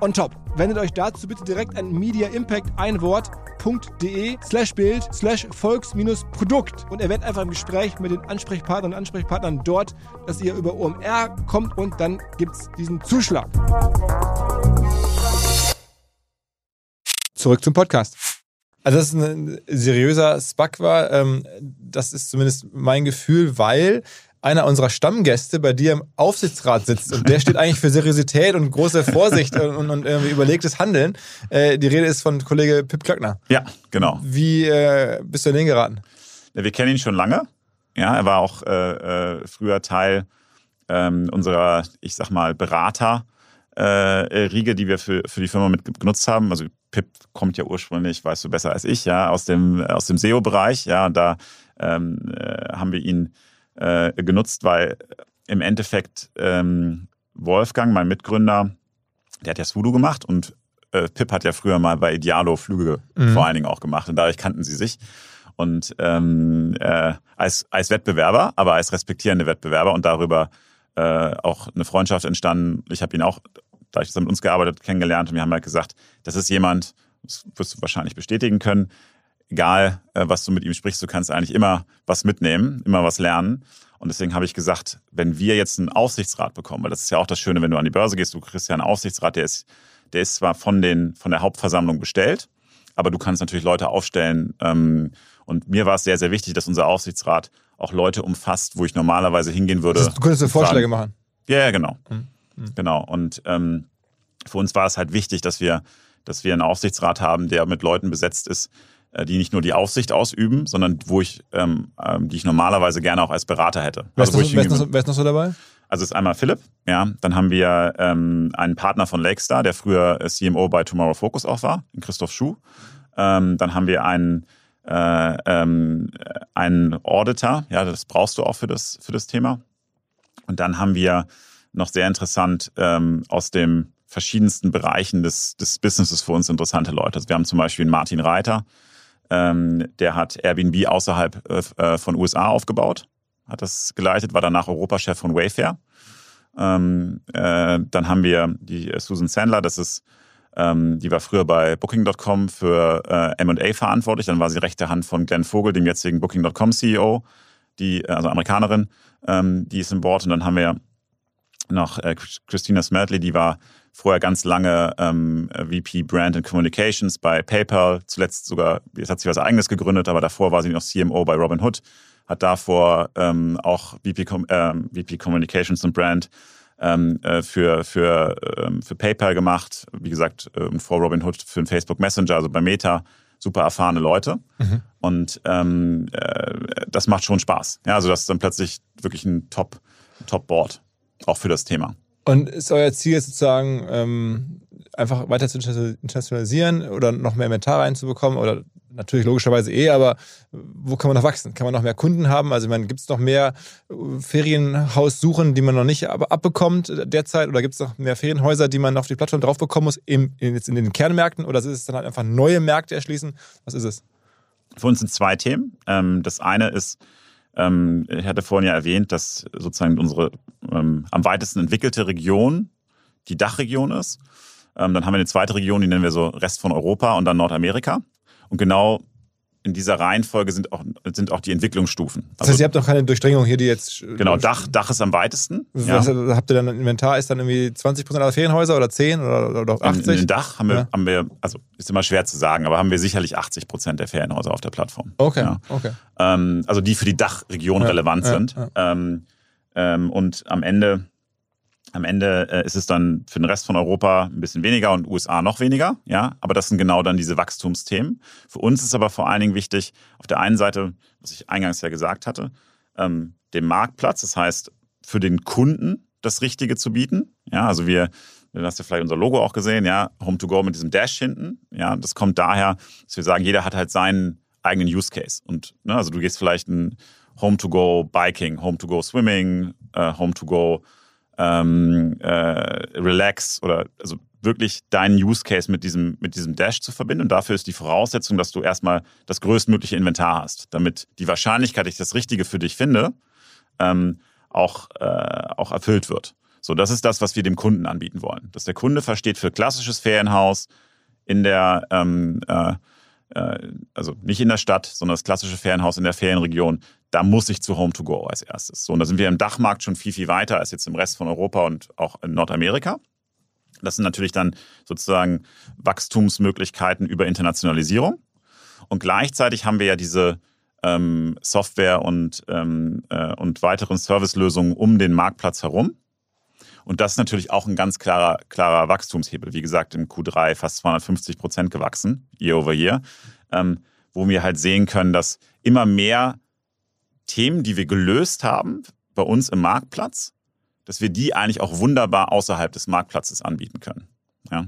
on top. Wendet euch dazu bitte direkt an Media Impact ein Wort de slash Bild slash Volks-Produkt und erwähnt einfach im Gespräch mit den Ansprechpartnern und Ansprechpartnern dort, dass ihr über OMR kommt und dann gibt es diesen Zuschlag. Zurück zum Podcast. Also, dass es ein seriöser Spack war, ähm, das ist zumindest mein Gefühl, weil einer unserer Stammgäste bei dir im Aufsichtsrat sitzt und der steht eigentlich für Seriosität und große Vorsicht und, und irgendwie überlegtes Handeln. Äh, die Rede ist von Kollege Pip Klöckner. Ja, genau. Wie äh, bist du an den geraten? Ja, wir kennen ihn schon lange. Ja, er war auch äh, äh früher Teil ähm, unserer, ich sag mal, Berater. Äh, Riege, die wir für, für die Firma mit genutzt haben. Also Pip kommt ja ursprünglich, weißt du besser als ich, ja, aus dem, aus dem SEO-Bereich. Ja, und da ähm, äh, haben wir ihn äh, genutzt, weil im Endeffekt ähm, Wolfgang, mein Mitgründer, der hat ja Sudo gemacht und äh, Pip hat ja früher mal bei Idealo Flüge mhm. vor allen Dingen auch gemacht und dadurch kannten sie sich. Und ähm, äh, als, als Wettbewerber, aber als respektierende Wettbewerber und darüber äh, auch eine Freundschaft entstanden. Ich habe ihn auch, da ich mit uns gearbeitet, kennengelernt und wir haben halt gesagt, das ist jemand, das wirst du wahrscheinlich bestätigen können, egal äh, was du mit ihm sprichst, du kannst eigentlich immer was mitnehmen, immer was lernen. Und deswegen habe ich gesagt, wenn wir jetzt einen Aufsichtsrat bekommen, weil das ist ja auch das Schöne, wenn du an die Börse gehst, du kriegst ja einen Aufsichtsrat, der ist, der ist zwar von, den, von der Hauptversammlung bestellt, aber du kannst natürlich Leute aufstellen. Ähm, und mir war es sehr, sehr wichtig, dass unser Aufsichtsrat auch Leute umfasst, wo ich normalerweise hingehen würde. du könntest dir Vorschläge machen. Ja, ja, genau. Mhm. Genau. Und ähm, für uns war es halt wichtig, dass wir, dass wir einen Aufsichtsrat haben, der mit Leuten besetzt ist, die nicht nur die Aufsicht ausüben, sondern wo ich, ähm, ähm, die ich normalerweise gerne auch als Berater hätte. Wer ist, also, noch, wer ist, noch, wer ist noch so dabei? Also ist einmal Philipp, ja. Dann haben wir ähm, einen Partner von Lakestar, der früher CMO bei Tomorrow Focus auch war, Christoph Schuh. Ähm, dann haben wir einen, äh, ähm, einen Auditor, ja, das brauchst du auch für das, für das Thema. Und dann haben wir noch sehr interessant ähm, aus den verschiedensten Bereichen des, des Businesses für uns interessante Leute. Also wir haben zum Beispiel einen Martin Reiter, ähm, der hat Airbnb außerhalb äh, von USA aufgebaut, hat das geleitet, war danach Europachef von Wayfair. Ähm, äh, dann haben wir die äh, Susan Sandler, das ist, ähm, die war früher bei Booking.com für äh, M&A verantwortlich. Dann war sie rechte Hand von Glenn Vogel, dem jetzigen Booking.com CEO, äh, also Amerikanerin, ähm, die ist im Board. Und dann haben wir noch äh, Christina Smedley, die war vorher ganz lange ähm, VP Brand and Communications bei PayPal, zuletzt sogar, jetzt hat sie was eigenes gegründet, aber davor war sie noch CMO bei Robinhood, hat davor ähm, auch VP, äh, VP Communications und Brand ähm, äh, für, für, ähm, für PayPal gemacht, wie gesagt, ähm, vor Robinhood für den Facebook Messenger, also bei Meta, super erfahrene Leute. Mhm. Und ähm, äh, das macht schon Spaß. Ja, also das ist dann plötzlich wirklich ein Top, Top-Board, auch für das Thema. Und ist euer Ziel sozusagen, ähm, einfach weiter zu internationalisieren oder noch mehr Inventar reinzubekommen? Oder natürlich logischerweise eh, aber wo kann man noch wachsen? Kann man noch mehr Kunden haben? Also, gibt es noch mehr äh, Ferienhaussuchen, die man noch nicht abbekommt derzeit? Oder gibt es noch mehr Ferienhäuser, die man auf die Plattform drauf bekommen muss, im, in, jetzt in den Kernmärkten? Oder ist es dann halt einfach neue Märkte erschließen? Was ist es? Für uns sind zwei Themen. Ähm, das eine ist, ähm, ich hatte vorhin ja erwähnt, dass sozusagen unsere ähm, am weitesten entwickelte Region die Dachregion ist. Ähm, dann haben wir eine zweite Region, die nennen wir so Rest von Europa und dann Nordamerika. Und genau in dieser Reihenfolge sind auch, sind auch die Entwicklungsstufen. Das heißt, also, ihr habt noch keine Durchdringung hier, die jetzt. Genau, Dach, Dach ist am weitesten. Was ja. habt ihr dann Inventar? Ist dann irgendwie 20% aller Ferienhäuser oder 10 oder, oder 80? In, in Dach haben wir, ja. haben wir, also ist immer schwer zu sagen, aber haben wir sicherlich 80% der Ferienhäuser auf der Plattform. Okay. Ja. okay. Ähm, also die für die Dachregion relevant sind. Ähm, ähm, und am Ende am Ende äh, ist es dann für den Rest von Europa ein bisschen weniger und USA noch weniger, ja. Aber das sind genau dann diese Wachstumsthemen. Für uns ist aber vor allen Dingen wichtig, auf der einen Seite, was ich eingangs ja gesagt hatte, ähm, den Marktplatz, das heißt, für den Kunden das Richtige zu bieten. Ja, also wir, du hast ja vielleicht unser Logo auch gesehen, ja, Home to Go mit diesem Dash hinten. Ja, das kommt daher, dass wir sagen, jeder hat halt seinen eigenen Use Case. Und ne, also du gehst vielleicht ein Home to Go Biking, Home to Go Swimming, äh, Home to Go ähm, äh, Relax oder also wirklich deinen Use Case mit diesem, mit diesem Dash zu verbinden. Und dafür ist die Voraussetzung, dass du erstmal das größtmögliche Inventar hast, damit die Wahrscheinlichkeit, dass ich das Richtige für dich finde, ähm, auch, äh, auch erfüllt wird. So, das ist das, was wir dem Kunden anbieten wollen. Dass der Kunde versteht für klassisches Ferienhaus in der, ähm, äh, also nicht in der Stadt, sondern das klassische Ferienhaus in der Ferienregion, da muss ich zu Home to Go als erstes. So, und da sind wir im Dachmarkt schon viel, viel weiter als jetzt im Rest von Europa und auch in Nordamerika. Das sind natürlich dann sozusagen Wachstumsmöglichkeiten über Internationalisierung. Und gleichzeitig haben wir ja diese ähm, Software und, ähm, äh, und weiteren Servicelösungen um den Marktplatz herum. Und das ist natürlich auch ein ganz klarer, klarer Wachstumshebel. Wie gesagt, im Q3 fast 250 Prozent gewachsen, year over year, ähm, wo wir halt sehen können, dass immer mehr Themen, die wir gelöst haben bei uns im Marktplatz, dass wir die eigentlich auch wunderbar außerhalb des Marktplatzes anbieten können. Ja?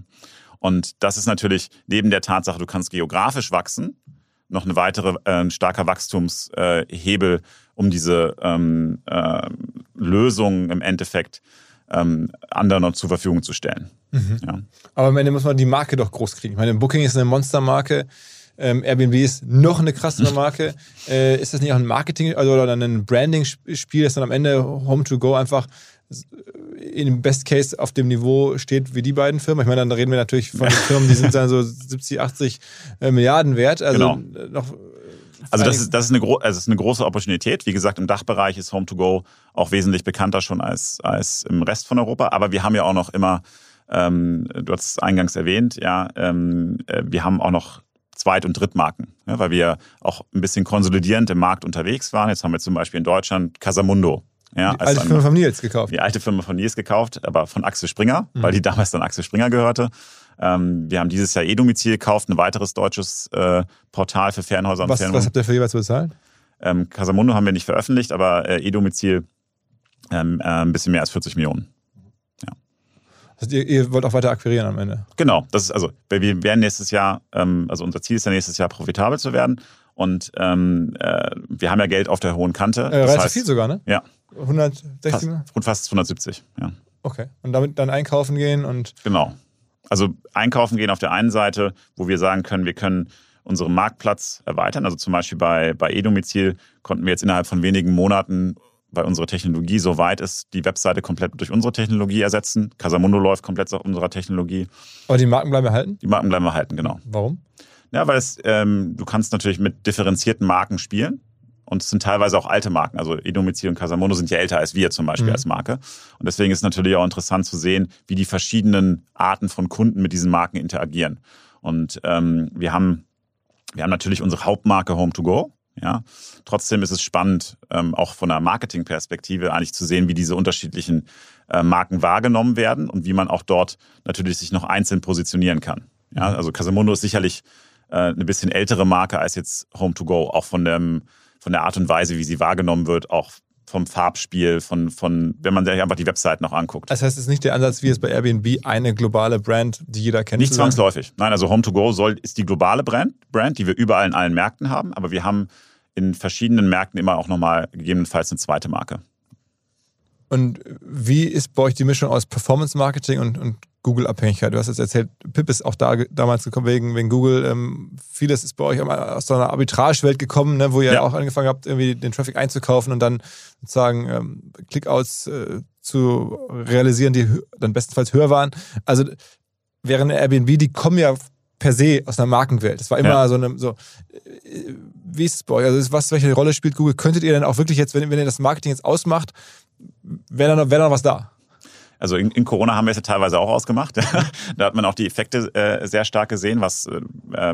Und das ist natürlich neben der Tatsache, du kannst geografisch wachsen, noch eine weitere äh, starker Wachstumshebel, äh, um diese ähm, äh, Lösungen im Endeffekt ähm, anderen zur Verfügung zu stellen. Mhm. Ja. Aber am Ende muss man die Marke doch groß kriegen. Ich meine, Booking ist eine Monstermarke. Ähm, Airbnb ist noch eine krassere Marke. äh, ist das nicht auch ein Marketing- also, oder ein Branding-Spiel, das dann am Ende Home to Go einfach im Best Case auf dem Niveau steht wie die beiden Firmen. Ich meine, dann reden wir natürlich von Firmen, die sind dann so 70, 80 äh, Milliarden wert. Also genau. noch also das ist, das, ist eine also das ist eine große Opportunität. Wie gesagt, im Dachbereich ist Home2Go auch wesentlich bekannter schon als, als im Rest von Europa. Aber wir haben ja auch noch immer, ähm, du hast es eingangs erwähnt, ja, ähm, äh, wir haben auch noch Zweit- und Drittmarken, ja, weil wir auch ein bisschen konsolidierend im Markt unterwegs waren. Jetzt haben wir zum Beispiel in Deutschland Casamundo. Ja, die alte Firma von Nils gekauft. Die alte Firma von Nils gekauft, aber von Axel Springer, mhm. weil die damals dann Axel Springer gehörte. Ähm, wir haben dieses Jahr E-Domizil gekauft, ein weiteres deutsches äh, Portal für Fernhäuser und was, Was habt ihr für jeweils bezahlt? Ähm, Casamundo haben wir nicht veröffentlicht, aber äh, E-Domizil ähm, äh, ein bisschen mehr als 40 Millionen. Ja. Also ihr, ihr, wollt auch weiter akquirieren am Ende? Genau, das ist also, wir werden nächstes Jahr, ähm, also unser Ziel ist ja nächstes Jahr profitabel zu werden. Und ähm, äh, wir haben ja Geld auf der hohen Kante. Äh, relativ heißt, viel sogar, ne? Ja. 160? Fast, rund fast 170, ja. Okay. Und damit dann einkaufen gehen und. Genau. Also einkaufen gehen auf der einen Seite, wo wir sagen können, wir können unseren Marktplatz erweitern. Also zum Beispiel bei, bei E-Domizil konnten wir jetzt innerhalb von wenigen Monaten weil unsere Technologie so weit ist, die Webseite komplett durch unsere Technologie ersetzen. Casamundo läuft komplett auf unserer Technologie. Aber die Marken bleiben erhalten? Die Marken bleiben erhalten, genau. Warum? Ja, weil es, ähm, du kannst natürlich mit differenzierten Marken spielen. Und es sind teilweise auch alte Marken. Also Edomizil und Casamondo sind ja älter als wir zum Beispiel mhm. als Marke. Und deswegen ist es natürlich auch interessant zu sehen, wie die verschiedenen Arten von Kunden mit diesen Marken interagieren. Und ähm, wir haben wir haben natürlich unsere Hauptmarke Home2Go. Ja, trotzdem ist es spannend, ähm, auch von der Marketingperspektive eigentlich zu sehen, wie diese unterschiedlichen äh, Marken wahrgenommen werden und wie man auch dort natürlich sich noch einzeln positionieren kann. Ja, mhm. also Casamundo ist sicherlich äh, eine bisschen ältere Marke als jetzt Home2Go, auch von dem, von der Art und Weise, wie sie wahrgenommen wird, auch vom Farbspiel, von, von, wenn man sich einfach die Website noch anguckt. Das heißt, es ist nicht der Ansatz, wie es bei Airbnb eine globale Brand, die jeder kennt. Nicht zwangsläufig. Nein, also Home2Go soll, ist die globale Brand, Brand, die wir überall in allen Märkten haben, aber wir haben in verschiedenen Märkten immer auch nochmal gegebenenfalls eine zweite Marke. Und wie ist bei euch die Mischung aus Performance Marketing und, und Google-Abhängigkeit? Du hast jetzt erzählt, Pip ist auch da damals gekommen wegen, wegen Google. Ähm, vieles ist bei euch aus so einer Arbitrage-Welt gekommen, ne, wo ihr ja. auch angefangen habt, irgendwie den Traffic einzukaufen und dann sozusagen ähm, Clickouts äh, zu realisieren, die dann bestenfalls höher waren. Also während Airbnb, die kommen ja per se aus einer Markenwelt. Das war immer ja. so eine, so, äh, wie ist es bei euch? Also was, welche Rolle spielt Google? Könntet ihr denn auch wirklich jetzt, wenn, wenn ihr das Marketing jetzt ausmacht, wäre da, wär da noch was da? Also in, in, Corona haben wir es ja teilweise auch ausgemacht. da hat man auch die Effekte äh, sehr stark gesehen, was, äh,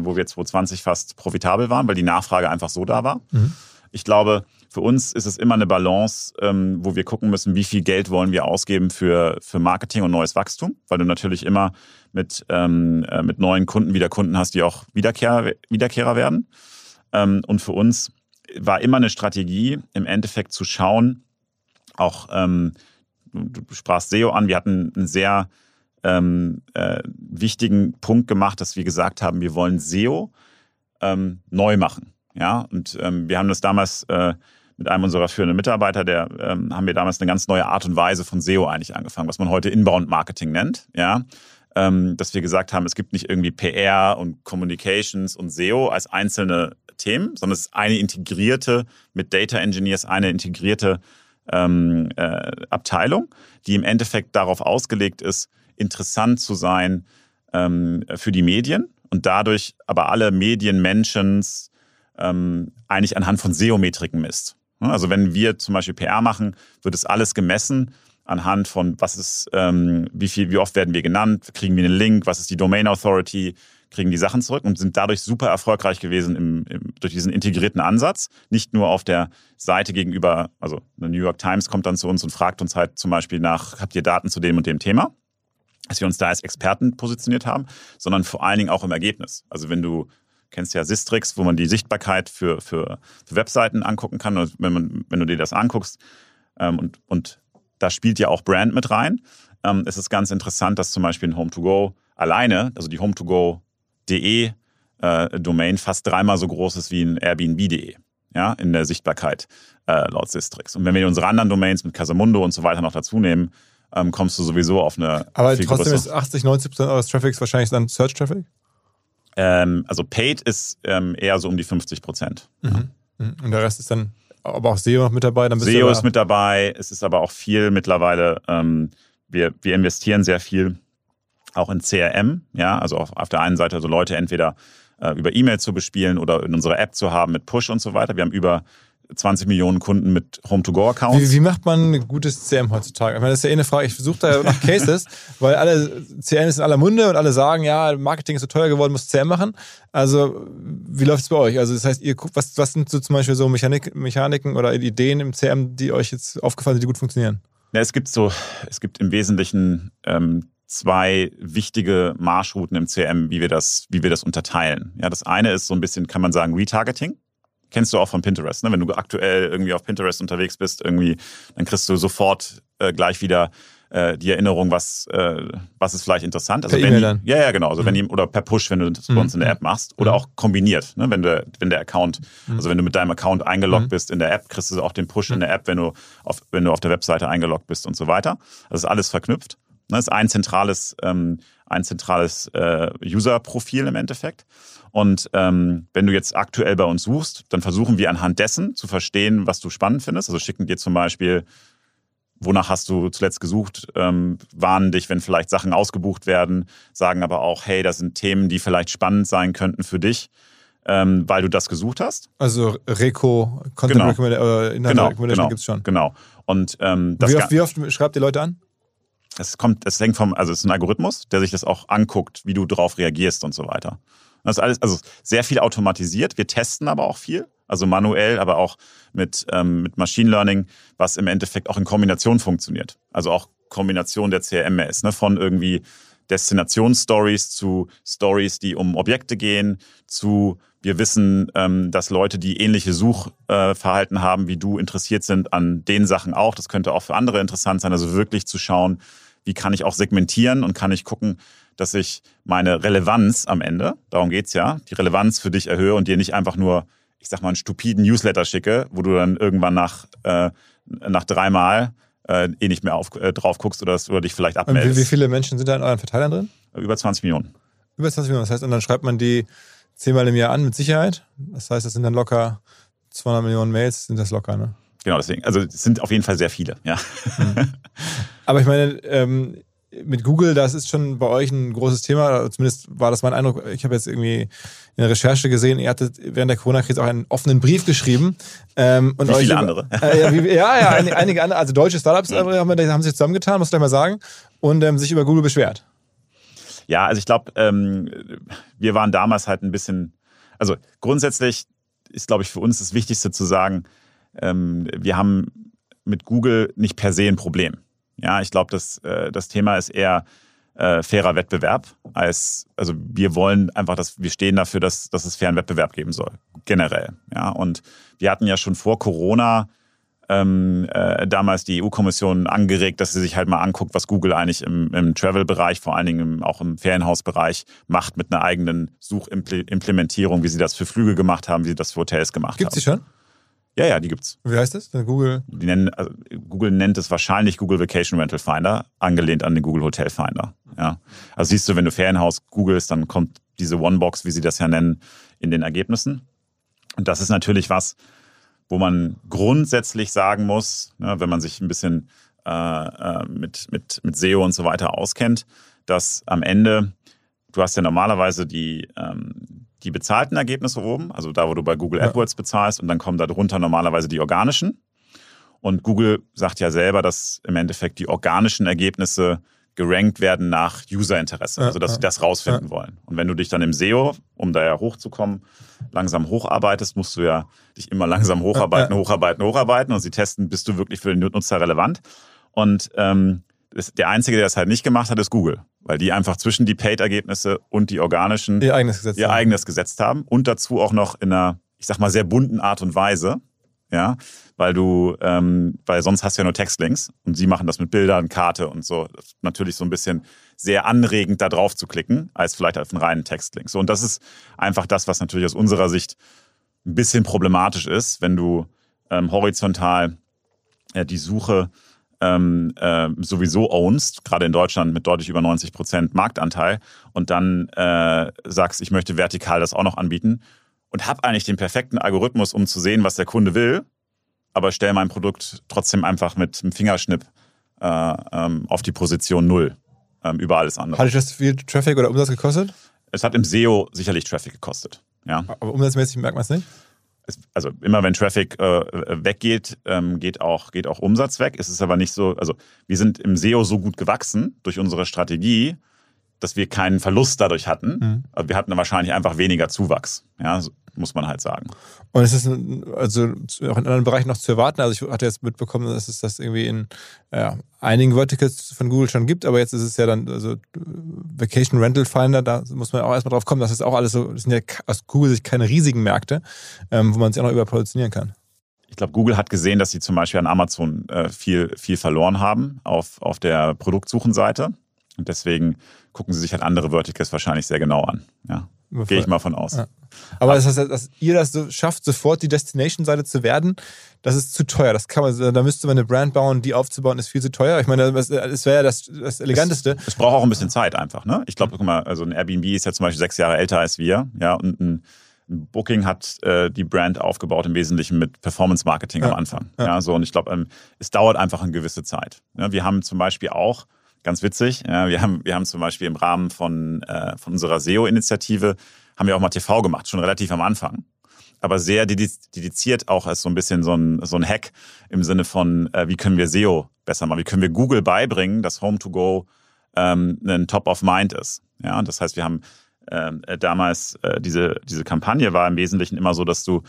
wo wir 2020 fast profitabel waren, weil die Nachfrage einfach so da war. Mhm. Ich glaube, für uns ist es immer eine Balance, ähm, wo wir gucken müssen, wie viel Geld wollen wir ausgeben für, für Marketing und neues Wachstum, weil du natürlich immer mit, ähm, äh, mit neuen Kunden wieder Kunden hast, die auch Wiederkehr, Wiederkehrer werden. Ähm, und für uns war immer eine Strategie, im Endeffekt zu schauen, auch ähm, du sprachst SEO an, wir hatten einen sehr ähm, äh, wichtigen Punkt gemacht, dass wir gesagt haben, wir wollen SEO ähm, neu machen. Ja, und ähm, wir haben das damals äh, mit einem unserer führenden Mitarbeiter, der ähm, haben wir damals eine ganz neue Art und Weise von SEO eigentlich angefangen, was man heute Inbound Marketing nennt. Ja, ähm, dass wir gesagt haben, es gibt nicht irgendwie PR und Communications und SEO als einzelne Themen, sondern es ist eine integrierte mit Data Engineers eine integrierte ähm, äh, Abteilung, die im Endeffekt darauf ausgelegt ist, interessant zu sein ähm, für die Medien und dadurch aber alle Medienmenschen ähm, eigentlich anhand von SEO-Metriken misst. Also wenn wir zum Beispiel PR machen, wird es alles gemessen anhand von was ist, ähm, wie viel, wie oft werden wir genannt, kriegen wir einen Link, was ist die Domain Authority, kriegen die Sachen zurück und sind dadurch super erfolgreich gewesen im, im, durch diesen integrierten Ansatz. Nicht nur auf der Seite gegenüber, also eine New York Times kommt dann zu uns und fragt uns halt zum Beispiel nach, habt ihr Daten zu dem und dem Thema? Dass wir uns da als Experten positioniert haben, sondern vor allen Dingen auch im Ergebnis. Also wenn du kennst ja Sistrix, wo man die Sichtbarkeit für, für, für Webseiten angucken kann. Und wenn, man, wenn du dir das anguckst ähm, und, und da spielt ja auch Brand mit rein, ähm, ist es ganz interessant, dass zum Beispiel ein Home2Go alleine, also die Home2Go de äh, Domain fast dreimal so groß ist wie ein Airbnb.de, ja, in der Sichtbarkeit äh, laut Sistrix. Und wenn wir unsere anderen Domains mit Casamundo und so weiter noch dazu nehmen, ähm, kommst du sowieso auf eine. Aber trotzdem größere. ist 80, 90 Prozent eures Traffics wahrscheinlich dann Search Traffic? Ähm, also Paid ist ähm, eher so um die 50 Prozent. Mhm. Mhm. Und der Rest ist dann aber auch SEO noch mit dabei? Dann SEO ist mit dabei. Es ist aber auch viel mittlerweile. Ähm, wir, wir investieren sehr viel auch in CRM, ja, also auf, auf der einen Seite also Leute entweder äh, über E-Mail zu bespielen oder in unserer App zu haben mit Push und so weiter. Wir haben über 20 Millionen Kunden mit Home-to-Go-Accounts. Wie, wie, macht man ein gutes CM heutzutage? Ich meine, das ist ja eh eine Frage. Ich versuche da nach Cases, weil alle CM ist in aller Munde und alle sagen, ja, Marketing ist so teuer geworden, muss CM machen. Also, wie läuft es bei euch? Also, das heißt, ihr guckt, was, was sind so zum Beispiel so Mechanik, Mechaniken oder Ideen im CM, die euch jetzt aufgefallen sind, die gut funktionieren? Ja, es gibt so, es gibt im Wesentlichen ähm, zwei wichtige Marschrouten im CM, wie wir das, wie wir das unterteilen. Ja, das eine ist so ein bisschen, kann man sagen, Retargeting. Kennst du auch von Pinterest, ne? Wenn du aktuell irgendwie auf Pinterest unterwegs bist, irgendwie, dann kriegst du sofort äh, gleich wieder äh, die Erinnerung, was, äh, was ist vielleicht interessant. Also per wenn die, ja, ja, genau. Also mhm. wenn die, oder per Push, wenn du das bei uns in der mhm. App machst, oder mhm. auch kombiniert, ne? wenn, du, wenn der Account, mhm. also wenn du mit deinem Account eingeloggt mhm. bist in der App, kriegst du auch den Push in der App, wenn du auf, wenn du auf der Webseite eingeloggt bist und so weiter. Das ist alles verknüpft. Das ist ein zentrales, ähm, ein zentrales äh, User-Profil im Endeffekt. Und ähm, wenn du jetzt aktuell bei uns suchst, dann versuchen wir anhand dessen zu verstehen, was du spannend findest. Also schicken dir zum Beispiel, wonach hast du zuletzt gesucht, ähm, warnen dich, wenn vielleicht Sachen ausgebucht werden, sagen aber auch, hey, das sind Themen, die vielleicht spannend sein könnten für dich. Ähm, weil du das gesucht hast. Also Reco, Content Genau. Recommendation, äh, Genau, Recommendation genau, gibt es schon. Genau. Und ähm, Wie oft, wie oft schreibt ihr Leute an? Es kommt, es hängt vom, also es ist ein Algorithmus, der sich das auch anguckt, wie du darauf reagierst und so weiter. Das ist alles, also sehr viel automatisiert. Wir testen aber auch viel, also manuell, aber auch mit, ähm, mit Machine Learning, was im Endeffekt auch in Kombination funktioniert. Also auch Kombination der CRM-Mails, ne, von irgendwie Destinationsstories zu Stories, die um Objekte gehen, zu wir wissen, ähm, dass Leute, die ähnliche Suchverhalten haben wie du, interessiert sind an den Sachen auch. Das könnte auch für andere interessant sein. Also wirklich zu schauen, wie kann ich auch segmentieren und kann ich gucken, dass ich meine Relevanz am Ende, darum geht's ja, die Relevanz für dich erhöhe und dir nicht einfach nur, ich sag mal, einen stupiden Newsletter schicke, wo du dann irgendwann nach, äh, nach dreimal äh, eh nicht mehr auf, äh, drauf guckst oder, oder dich vielleicht Und abmeldest. wie, wie viele Menschen sind da in euren Verteilern drin? Über 20 Millionen. Über 20 Millionen. Das heißt, und dann schreibt man die zehnmal im Jahr an mit Sicherheit. Das heißt, das sind dann locker 200 Millionen Mails, sind das locker, ne? Genau, deswegen. Also es sind auf jeden Fall sehr viele, ja. Aber ich meine, ähm, mit Google, das ist schon bei euch ein großes Thema. Zumindest war das mein Eindruck. Ich habe jetzt irgendwie in der Recherche gesehen, ihr hattet während der Corona-Krise auch einen offenen Brief geschrieben. Ähm, und Wie viele über- andere. Äh, ja, wie, ja, ja, einige, einige andere, also deutsche Startups äh, haben, wir- haben sich zusammengetan, muss ich gleich mal sagen, und ähm, sich über Google beschwert. Ja, also ich glaube, ähm, wir waren damals halt ein bisschen, also grundsätzlich ist, glaube ich, für uns das Wichtigste zu sagen, ähm, wir haben mit Google nicht per se ein Problem. Ja, ich glaube, das, äh, das Thema ist eher äh, fairer Wettbewerb als, also wir wollen einfach, dass wir stehen dafür, dass, dass es fairen Wettbewerb geben soll, generell. Ja, und wir hatten ja schon vor Corona ähm, äh, damals die EU-Kommission angeregt, dass sie sich halt mal anguckt, was Google eigentlich im, im Travel-Bereich, vor allen Dingen im, auch im Ferienhausbereich, macht mit einer eigenen Suchimplementierung, wie sie das für Flüge gemacht haben, wie sie das für Hotels gemacht Gibt's haben. schon? Ja, ja, die gibt's. Wie heißt das? Google. Die nennen, also Google nennt es wahrscheinlich Google Vacation Rental Finder, angelehnt an den Google Hotel Finder. Ja. Also siehst du, wenn du Ferienhaus googelst, dann kommt diese One-Box, wie sie das ja nennen, in den Ergebnissen. Und das ist natürlich was, wo man grundsätzlich sagen muss, ne, wenn man sich ein bisschen äh, äh, mit, mit, mit SEO und so weiter auskennt, dass am Ende, du hast ja normalerweise die, ähm, die bezahlten Ergebnisse oben, also da, wo du bei Google Ja. AdWords bezahlst und dann kommen darunter normalerweise die organischen. Und Google sagt ja selber, dass im Endeffekt die organischen Ergebnisse gerankt werden nach Userinteresse, Ja, also dass ja. sie das rausfinden wollen. Und wenn du dich dann im SEO, um da ja hochzukommen, langsam hocharbeitest, musst du ja dich immer langsam hocharbeiten, Ja, hocharbeiten, hocharbeiten und sie testen, bist du wirklich für den Nutzer relevant. Und ähm, der Einzige, der das halt nicht gemacht hat, ist Google, weil die einfach zwischen die Paid-Ergebnisse und die organischen Ihr eigenes Gesetz. ihr haben. eigenes gesetzt haben und dazu auch noch in einer, ich sag mal, sehr bunten Art und Weise. Ja, weil du, ähm, weil sonst hast du ja nur Textlinks und sie machen das mit Bildern, Karte und so. Das ist natürlich so ein bisschen sehr anregend, da drauf zu klicken, als vielleicht auf einen reinen Textlink. So, und das ist einfach das, was natürlich aus unserer Sicht ein bisschen problematisch ist, wenn du ähm, horizontal äh, die Suche ähm, äh, sowieso ownst, gerade in Deutschland mit deutlich über 90 Prozent Marktanteil und dann äh, sagst, ich möchte vertikal das auch noch anbieten und habe eigentlich den perfekten Algorithmus, um zu sehen, was der Kunde will, aber stell mein Produkt trotzdem einfach mit einem Fingerschnipp äh, ähm, auf die Position Null ähm, über alles andere. Hat das viel Traffic oder Umsatz gekostet? Es hat im SEO sicherlich Traffic gekostet. Ja. Aber umsatzmäßig merkt man es nicht. Also immer wenn Traffic äh, weggeht, ähm, geht, auch, geht auch Umsatz weg. Es ist aber nicht so, also wir sind im SEO so gut gewachsen durch unsere Strategie, dass wir keinen Verlust dadurch hatten. Mhm. Aber wir hatten wahrscheinlich einfach weniger Zuwachs. Ja, muss man halt sagen. Und ist es ein- also auch in anderen Bereichen noch zu erwarten? Also ich hatte jetzt mitbekommen, dass es das irgendwie in ja, einigen Verticals von Google schon gibt, aber jetzt ist es ja dann, also Vacation Rental Finder, da muss man auch erstmal drauf kommen, dass es auch alles so, das sind ja aus Google-Sicht keine riesigen Märkte, ähm, wo man sich auch noch überpositionieren kann. Ich glaube, Google hat gesehen, dass sie zum Beispiel an Amazon äh, viel, viel verloren haben auf, auf der Produktsuchenseite. Und deswegen gucken sie sich halt andere Verticals wahrscheinlich sehr genau an. Ja, gehe ich mal von aus. Ja. Aber das heißt, dass ihr das so schafft, sofort die Destination-Seite zu werden, das ist zu teuer. Das kann man, da müsste man eine Brand bauen, die aufzubauen, ist viel zu teuer. Ich meine, das, das wäre ja das, das Eleganteste. Es, es, braucht auch ein bisschen Zeit einfach. Ne? Ich glaube, guck mal, also ein Airbnb ist ja zum Beispiel sechs Jahre älter als wir, ja, und ein Booking hat äh, die Brand aufgebaut im Wesentlichen mit Performance Marketing ja. am Anfang. Ja. ja. so und ich glaube, ähm, es dauert einfach eine gewisse Zeit. Ja, wir haben zum Beispiel auch ganz witzig. Wir haben wir haben zum Beispiel im Rahmen von äh, von unserer SEO-Initiative haben wir auch mal TV gemacht, schon relativ am Anfang. Aber sehr dediziert auch als so ein bisschen so ein, so ein Hack im Sinne von, äh, wie können wir SEO besser machen? Wie können wir Google beibringen, dass Home to Go ähm, ein Top of Mind ist? Ja, das heißt, wir haben äh, damals äh, diese, diese Kampagne war im Wesentlichen immer so, dass du,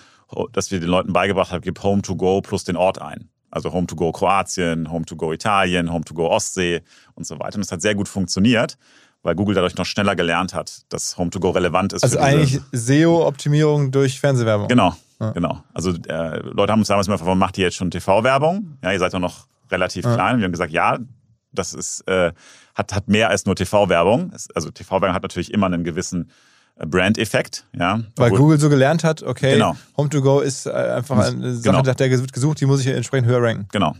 dass wir den Leuten beigebracht haben, gib Home to Go plus den Ort ein. Also Home to Go Kroatien, Home to Go Italien, Home to Go Ostsee und so weiter. Und das hat sehr gut funktioniert, weil Google dadurch noch schneller gelernt hat, dass Home to Go relevant ist. Also eigentlich SEO-Optimierung durch Fernsehwerbung. Genau, ja. genau. Also äh, Leute haben uns damals immer gefragt, macht ihr jetzt schon TV-Werbung? Ja, ihr seid doch noch relativ ja. klein. Wir haben gesagt, ja, das ist, äh, hat, hat mehr als nur TV-Werbung. Also TV-Werbung hat natürlich immer einen gewissen äh, Brand-Effekt. Ja, Weil Obwohl, Google so gelernt hat, okay, genau. Home to Go ist äh, einfach eine Sache, genau. nach der wird gesucht, die muss ich entsprechend höher ranken. Genau.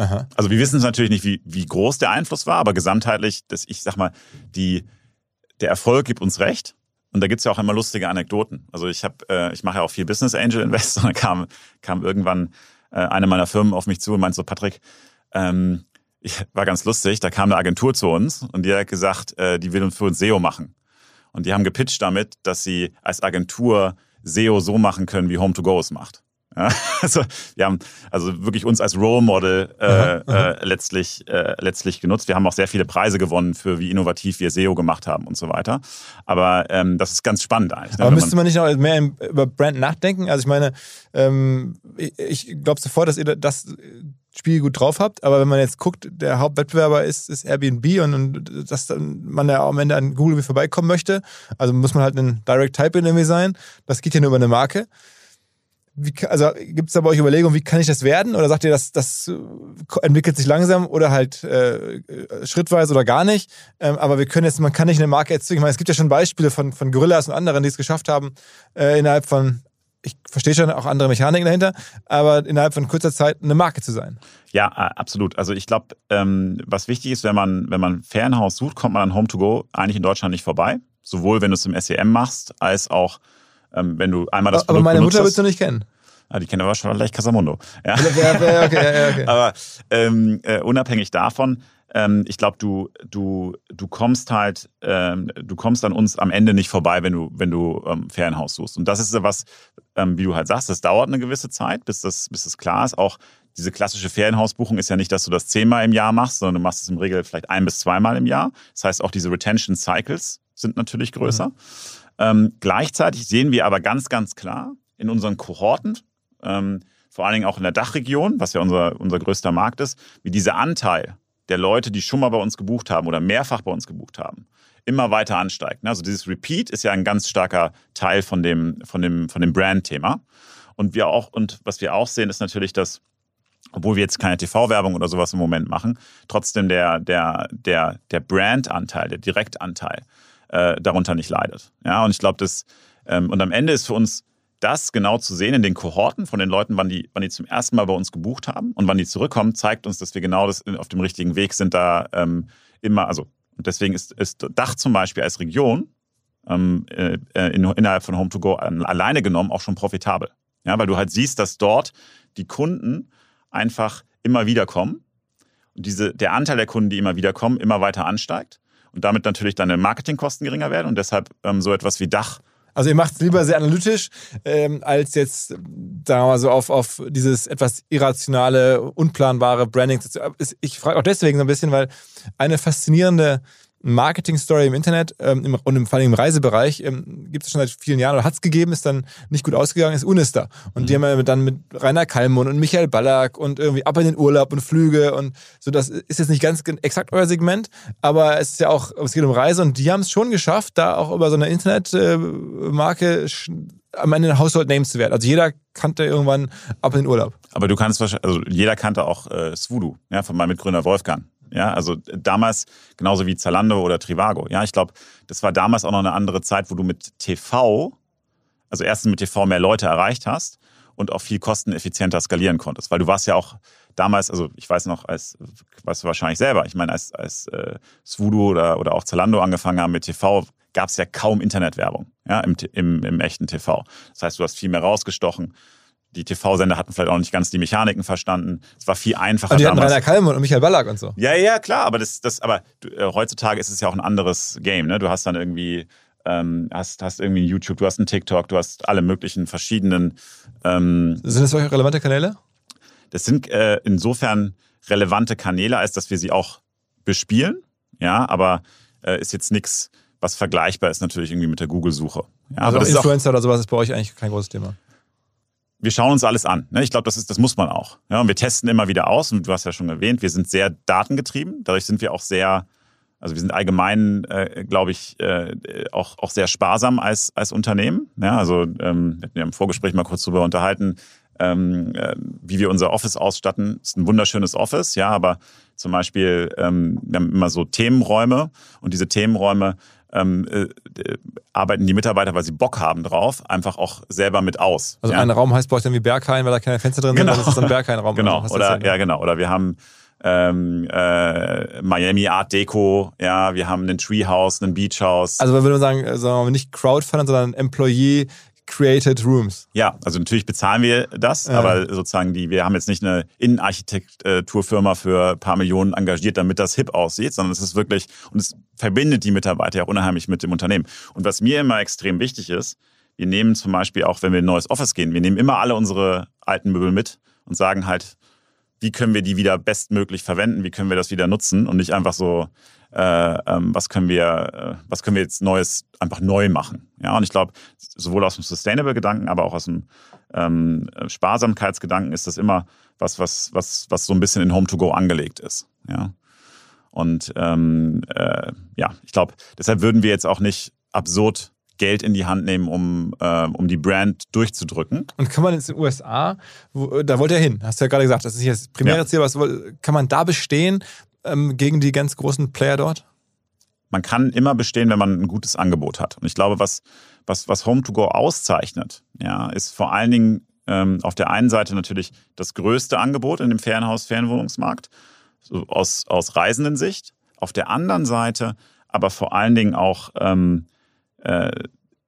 Aha. Also wir wissen es natürlich nicht, wie, wie groß der Einfluss war, aber gesamtheitlich, dass ich sag mal, die, der Erfolg gibt uns recht. Und da gibt's ja auch immer lustige Anekdoten. Also ich habe, äh, ich mache ja auch viel Business Angel Invest und dann kam, kam irgendwann äh, eine meiner Firmen auf mich zu und meinte so, Patrick, ähm, war ganz lustig, da kam eine Agentur zu uns und die hat gesagt, äh, die will uns für uns SEO machen. Und die haben gepitcht damit, dass sie als Agentur SEO so machen können, wie Home2Go es macht. Ja, also wir haben also wirklich uns als Role Model äh, aha, aha. Äh, letztlich, äh, letztlich genutzt. Wir haben auch sehr viele Preise gewonnen für wie innovativ wir SEO gemacht haben und so weiter. Aber ähm, das ist ganz spannend eigentlich. Ne? Aber müsste man nicht noch mehr über Brand nachdenken? Also ich meine, ähm, ich, ich glaube sofort, dass ihr das Spiel gut drauf habt. Aber wenn man jetzt guckt, der Hauptwettbewerber ist, ist Airbnb und, und dass man ja am Ende an Google vorbeikommen möchte, also muss man halt ein Direct Type-In irgendwie sein. Das geht ja nur über eine Marke. Wie, also gibt es da bei euch Überlegungen, wie kann ich das werden? Oder sagt ihr, das, das entwickelt sich langsam oder halt äh, schrittweise oder gar nicht? Ähm, aber wir können jetzt, man kann nicht eine Marke erzeugen. Ich meine, es gibt ja schon Beispiele von, von Gorillas und anderen, die es geschafft haben, äh, innerhalb von ich verstehe schon auch andere Mechaniken dahinter, aber innerhalb von kurzer Zeit eine Marke zu sein. Ja, absolut. Also ich glaube, ähm, was wichtig ist, wenn man, wenn man Fernhaus sucht, kommt man an Home2Go eigentlich in Deutschland nicht vorbei. Sowohl wenn du es im SEM machst, als auch ähm, wenn du einmal das Aber Produkt meine Mutter willst du nicht kennen. Ah, die kennen aber schon vielleicht Casamundo. Ja. Ja, okay, okay. aber ähm, äh, unabhängig davon, ähm, ich glaube, du, du, du kommst halt, ähm, du kommst an uns am Ende nicht vorbei, wenn du, wenn du ähm, Ferienhaus suchst. Und das ist so was, ähm, wie du halt sagst, das dauert eine gewisse Zeit, bis das, bis das klar ist. Auch diese klassische Ferienhausbuchung ist ja nicht, dass du das zehnmal im Jahr machst, sondern du machst es im Regel vielleicht ein bis zweimal im Jahr. Das heißt, auch diese Retention Cycles sind natürlich größer. Mhm. Ähm, gleichzeitig sehen wir aber ganz, ganz klar in unseren Kohorten, ähm, vor allen Dingen auch in der Dachregion, was ja unser, unser größter Markt ist, wie dieser Anteil der Leute, die schon mal bei uns gebucht haben oder mehrfach bei uns gebucht haben, immer weiter ansteigt. Also dieses Repeat ist ja ein ganz starker Teil von dem, von dem, von dem Brand-Thema. Und wir auch, und was wir auch sehen, ist natürlich, dass, obwohl wir jetzt keine TV-Werbung oder sowas im Moment machen, trotzdem der, der, der, der Brand-Anteil, der Direktanteil äh, darunter nicht leidet. Ja, und ich glaube, das, ähm, und am Ende ist für uns das genau zu sehen in den Kohorten von den Leuten, wann die, wann die zum ersten Mal bei uns gebucht haben und wann die zurückkommen, zeigt uns, dass wir genau das auf dem richtigen Weg sind, da ähm, immer, also deswegen ist, ist Dach zum Beispiel als Region ähm, äh, in, innerhalb von Home2Go alleine genommen auch schon profitabel. Ja, weil du halt siehst, dass dort die Kunden einfach immer wieder kommen und diese, der Anteil der Kunden, die immer wieder kommen, immer weiter ansteigt und damit natürlich deine Marketingkosten geringer werden und deshalb ähm, so etwas wie Dach also ihr macht es lieber sehr analytisch, ähm, als jetzt, sagen wir mal so, auf, auf dieses etwas irrationale, unplanbare Branding. Ich frage auch deswegen so ein bisschen, weil eine faszinierende Marketing-Story im Internet ähm, im, und im, vor allem im Reisebereich ähm, gibt es schon seit vielen Jahren oder hat es gegeben, ist dann nicht gut ausgegangen, ist Unister. Und mhm. die haben ja dann mit Rainer Kallmund und Michael Ballack und irgendwie ab in den Urlaub und Flüge und so, das ist jetzt nicht ganz exakt euer Segment, aber es ist ja auch, es geht um Reise und die haben es schon geschafft, da auch über so eine Internetmarke äh, am Ende ein Household Name zu werden. Also jeder kannte irgendwann ab in den Urlaub. Aber du kannst wahrscheinlich, also jeder kannte auch äh, Swoodoo, ja, von meinem Mitgründer Wolfgang. Ja, also damals genauso wie Zalando oder Trivago. Ja, ich glaube, das war damals auch noch eine andere Zeit, wo du mit TV also erstens mit TV mehr Leute erreicht hast und auch viel kosteneffizienter skalieren konntest. Weil du warst ja auch damals, also ich weiß noch, als, weißt du wahrscheinlich selber, ich meine, als, als äh, Swoodoo oder, oder auch Zalando angefangen haben mit TV, gab es ja kaum Internetwerbung ja, im, im, im echten TV. Das heißt, du hast viel mehr rausgestochen. Die TV-Sender hatten vielleicht auch nicht ganz die Mechaniken verstanden. Es war viel einfacher. Aber die damals. hatten Rainer Kallmund und Michael Ballack und so. Ja, ja, klar, aber das, das, aber du, äh, heutzutage ist es ja auch ein anderes Game. Ne? Du hast dann irgendwie, ähm, hast, hast irgendwie YouTube, du hast einen TikTok, du hast alle möglichen verschiedenen. Ähm, Sind das solche relevante Kanäle? das sind äh, insofern relevante Kanäle, als dass wir sie auch bespielen. Ja, aber äh, ist jetzt nichts, was vergleichbar ist natürlich irgendwie mit der Google-Suche. Ja, also ist auch, Influencer oder sowas ist bei euch eigentlich kein großes Thema. Wir schauen uns alles an. Ne? Ich glaube, das, ist, das muss man auch. Ja, und wir testen immer wieder aus. Und du hast ja schon erwähnt, wir sind sehr datengetrieben. Dadurch sind wir auch sehr, also wir sind allgemein, äh, glaube ich, äh, auch, auch sehr sparsam als, als Unternehmen. Ja, also ähm, wir hatten ja im Vorgespräch mal kurz darüber unterhalten, ähm, äh, wie wir unser Office ausstatten. ist ein wunderschönes Office, ja, aber zum Beispiel, ähm, wir haben immer so Themenräume und diese Themenräume ähm, äh, arbeiten die Mitarbeiter, weil sie Bock haben drauf, einfach auch selber mit aus. Also ja? ein Raum heißt bei euch dann wie Berghain, weil da keine Fenster drin Genau. sind, dann ist es so ein Berghain-Raum. Genau, du oder ja genau, oder wir haben ähm, äh, Miami Art Deco, ja, wir haben einen Treehouse, einen Beachhouse. Also würde man sagen, äh, sagen wir nicht Crowdfunding, sondern Employee Created Rooms. ja, also natürlich bezahlen wir das, Ja. aber sozusagen die, wir haben jetzt nicht eine Innenarchitekturfirma für ein paar Millionen engagiert, damit das hip aussieht, sondern es ist wirklich, und es verbindet die Mitarbeiter ja unheimlich mit dem Unternehmen. Und was mir immer extrem wichtig ist, wir nehmen zum Beispiel auch, wenn wir in ein neues Office gehen, wir nehmen immer alle unsere alten Möbel mit und sagen halt, wie können wir die wieder bestmöglich verwenden, wie können wir das wieder nutzen und nicht einfach so, äh, ähm, was können wir, äh, was können wir jetzt Neues einfach neu machen. Ja, und ich glaube, sowohl aus dem Sustainable-Gedanken, aber auch aus dem ähm, Sparsamkeitsgedanken ist das immer was, was, was, was so ein bisschen in Home-to-Go angelegt ist. Ja. Und ähm, äh, ja, ich glaube, deshalb würden wir jetzt auch nicht absurd Geld in die Hand nehmen, um, äh, um die Brand durchzudrücken. Und kann man jetzt in den USA, wo, da wollt ihr hin, hast du ja gerade gesagt, das ist nicht das primäre Ja. Ziel, was kann man da bestehen ähm, gegen die ganz großen Player dort? man kann immer bestehen, wenn man ein gutes Angebot hat. Und ich glaube, was, was, was Home2Go auszeichnet, ja, ist vor allen Dingen ähm, auf der einen Seite natürlich das größte Angebot in dem Ferienhaus-Ferienwohnungsmarkt, so aus, aus Reisenden-Sicht. Auf der anderen Seite aber vor allen Dingen auch ähm, äh,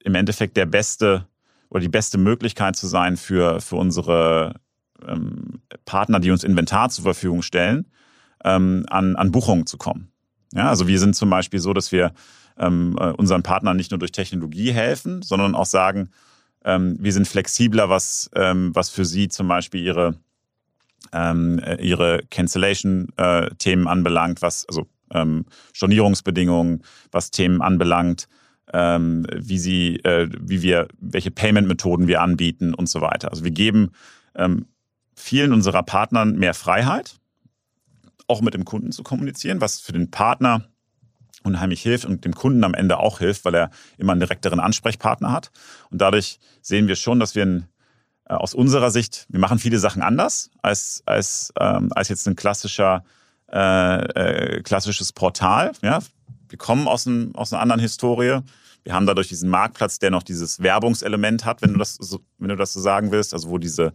im Endeffekt der beste oder die beste Möglichkeit zu sein für, für unsere ähm, Partner, die uns Inventar zur Verfügung stellen, ähm, an, an Buchungen zu kommen. Ja, also wir sind zum Beispiel so, dass wir ähm, äh, unseren Partnern nicht nur durch Technologie helfen, sondern auch sagen, ähm, wir sind flexibler, was, ähm, was für sie zum Beispiel ihre, ähm, äh, ihre Cancellation-Themen anbelangt, was also ähm, Stornierungsbedingungen, was Themen anbelangt, ähm, wie sie, äh, wie wir, welche Payment-Methoden wir anbieten und so weiter. Also wir geben vielen unserer Partnern mehr Freiheit, auch mit dem Kunden zu kommunizieren, was für den Partner unheimlich hilft und dem Kunden am Ende auch hilft, weil er immer einen direkteren Ansprechpartner hat. Und dadurch sehen wir schon, dass wir ein, äh, aus unserer Sicht, wir machen viele Sachen anders als, als, ähm, als jetzt ein klassischer, äh, äh, klassisches Portal. Ja? Wir kommen aus, einem, aus einer anderen Historie. Wir haben dadurch diesen Marktplatz, der noch dieses Werbungselement hat, wenn du das so, wenn du das so sagen willst, also wo diese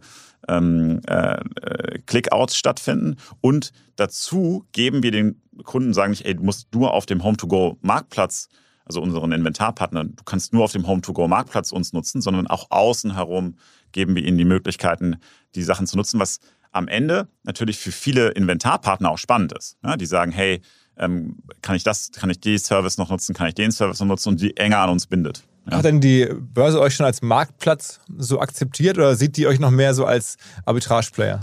ähm, äh, äh, Clickouts stattfinden. Und dazu geben wir den Kunden, sagen nicht, ey, du musst nur auf dem Home-to-Go-Marktplatz, also unseren Inventarpartnern, du kannst nur auf dem Home-to-Go-Marktplatz uns nutzen, sondern auch außen herum geben wir ihnen die Möglichkeiten, die Sachen zu nutzen, was am Ende natürlich für viele Inventarpartner auch spannend ist. Ja, die sagen, hey, ähm, kann ich das, kann ich den Service noch nutzen, kann ich den Service noch nutzen und die enger an uns bindet. Ja. Hat denn die Börse euch schon als Marktplatz so akzeptiert oder sieht die euch noch mehr so als Arbitrage-Player?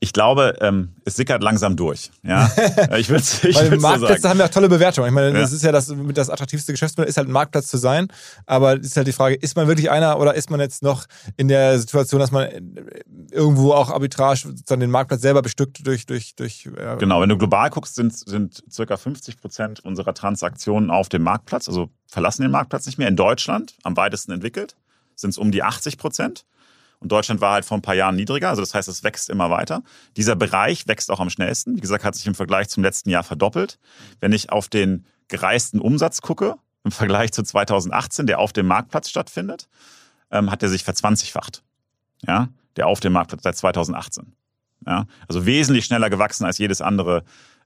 Ich glaube, ähm, es sickert langsam durch. Ja, ich würde ich Weil so Marktplätze sagen. haben ja auch tolle Bewertungen. Ich meine, Ja. das ist ja das, das attraktivste Geschäftsmodell, ist halt ein Marktplatz zu sein. Aber es ist halt die Frage, ist man wirklich einer oder ist man jetzt noch in der Situation, dass man irgendwo auch Arbitrage, sozusagen den Marktplatz selber bestückt durch, durch, durch äh, Genau, wenn du global guckst, sind, sind circa 50 Prozent unserer Transaktionen auf dem Marktplatz, also verlassen den Marktplatz nicht mehr. In Deutschland, am weitesten entwickelt, sind es um die 80 Prozent. Und Deutschland war halt vor ein paar Jahren niedriger, also das heißt, es wächst immer weiter. Dieser Bereich wächst auch am schnellsten. Wie gesagt, hat sich im Vergleich zum letzten Jahr verdoppelt. Wenn ich auf den gereisten Umsatz gucke, im Vergleich zu 2018, der auf dem Marktplatz stattfindet, ähm, hat er sich verzwanzigfacht. Ja, der auf dem Marktplatz seit 2018. Ja, also wesentlich schneller gewachsen als jedes andere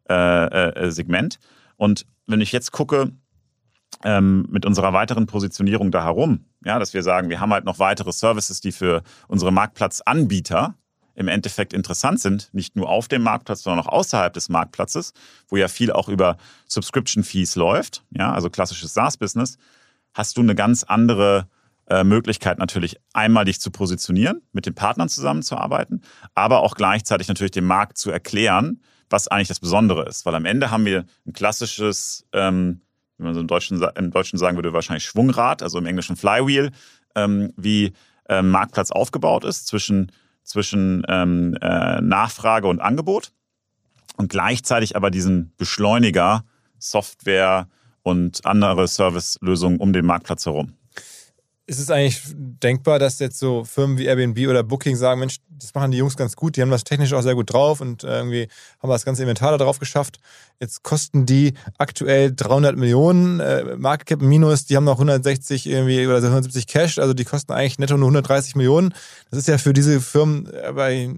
äh, äh, Segment. Und wenn ich jetzt gucke, ähm, mit unserer weiteren Positionierung da herum, ja, dass wir sagen, wir haben halt noch weitere Services, die für unsere Marktplatzanbieter im Endeffekt interessant sind, nicht nur auf dem Marktplatz, sondern auch außerhalb des Marktplatzes, wo ja viel auch über Subscription Fees läuft, ja, also klassisches SaaS-Business, hast du eine ganz andere äh, Möglichkeit natürlich einmal dich zu positionieren, mit den Partnern zusammenzuarbeiten, aber auch gleichzeitig natürlich dem Markt zu erklären, was eigentlich das Besondere ist. Weil am Ende haben wir ein klassisches, ähm, wie man so im Deutschen, im Deutschen sagen würde, wahrscheinlich Schwungrad, also im Englischen Flywheel, ähm, wie ähm, Marktplatz aufgebaut ist zwischen, zwischen ähm, äh, Nachfrage und Angebot und gleichzeitig aber diesen Beschleuniger, Software und andere Servicelösungen um den Marktplatz herum ist es eigentlich denkbar, dass jetzt so Firmen wie Airbnb oder Booking sagen, Mensch, das machen die Jungs ganz gut, die haben das technisch auch sehr gut drauf und äh, irgendwie haben wir das ganze Inventar da drauf geschafft. Jetzt kosten die aktuell 300 Millionen äh, Market Cap minus, die haben noch 160 irgendwie oder 170 Cash, also die kosten eigentlich netto nur 130 Millionen. Das ist ja für diese Firmen äh, bei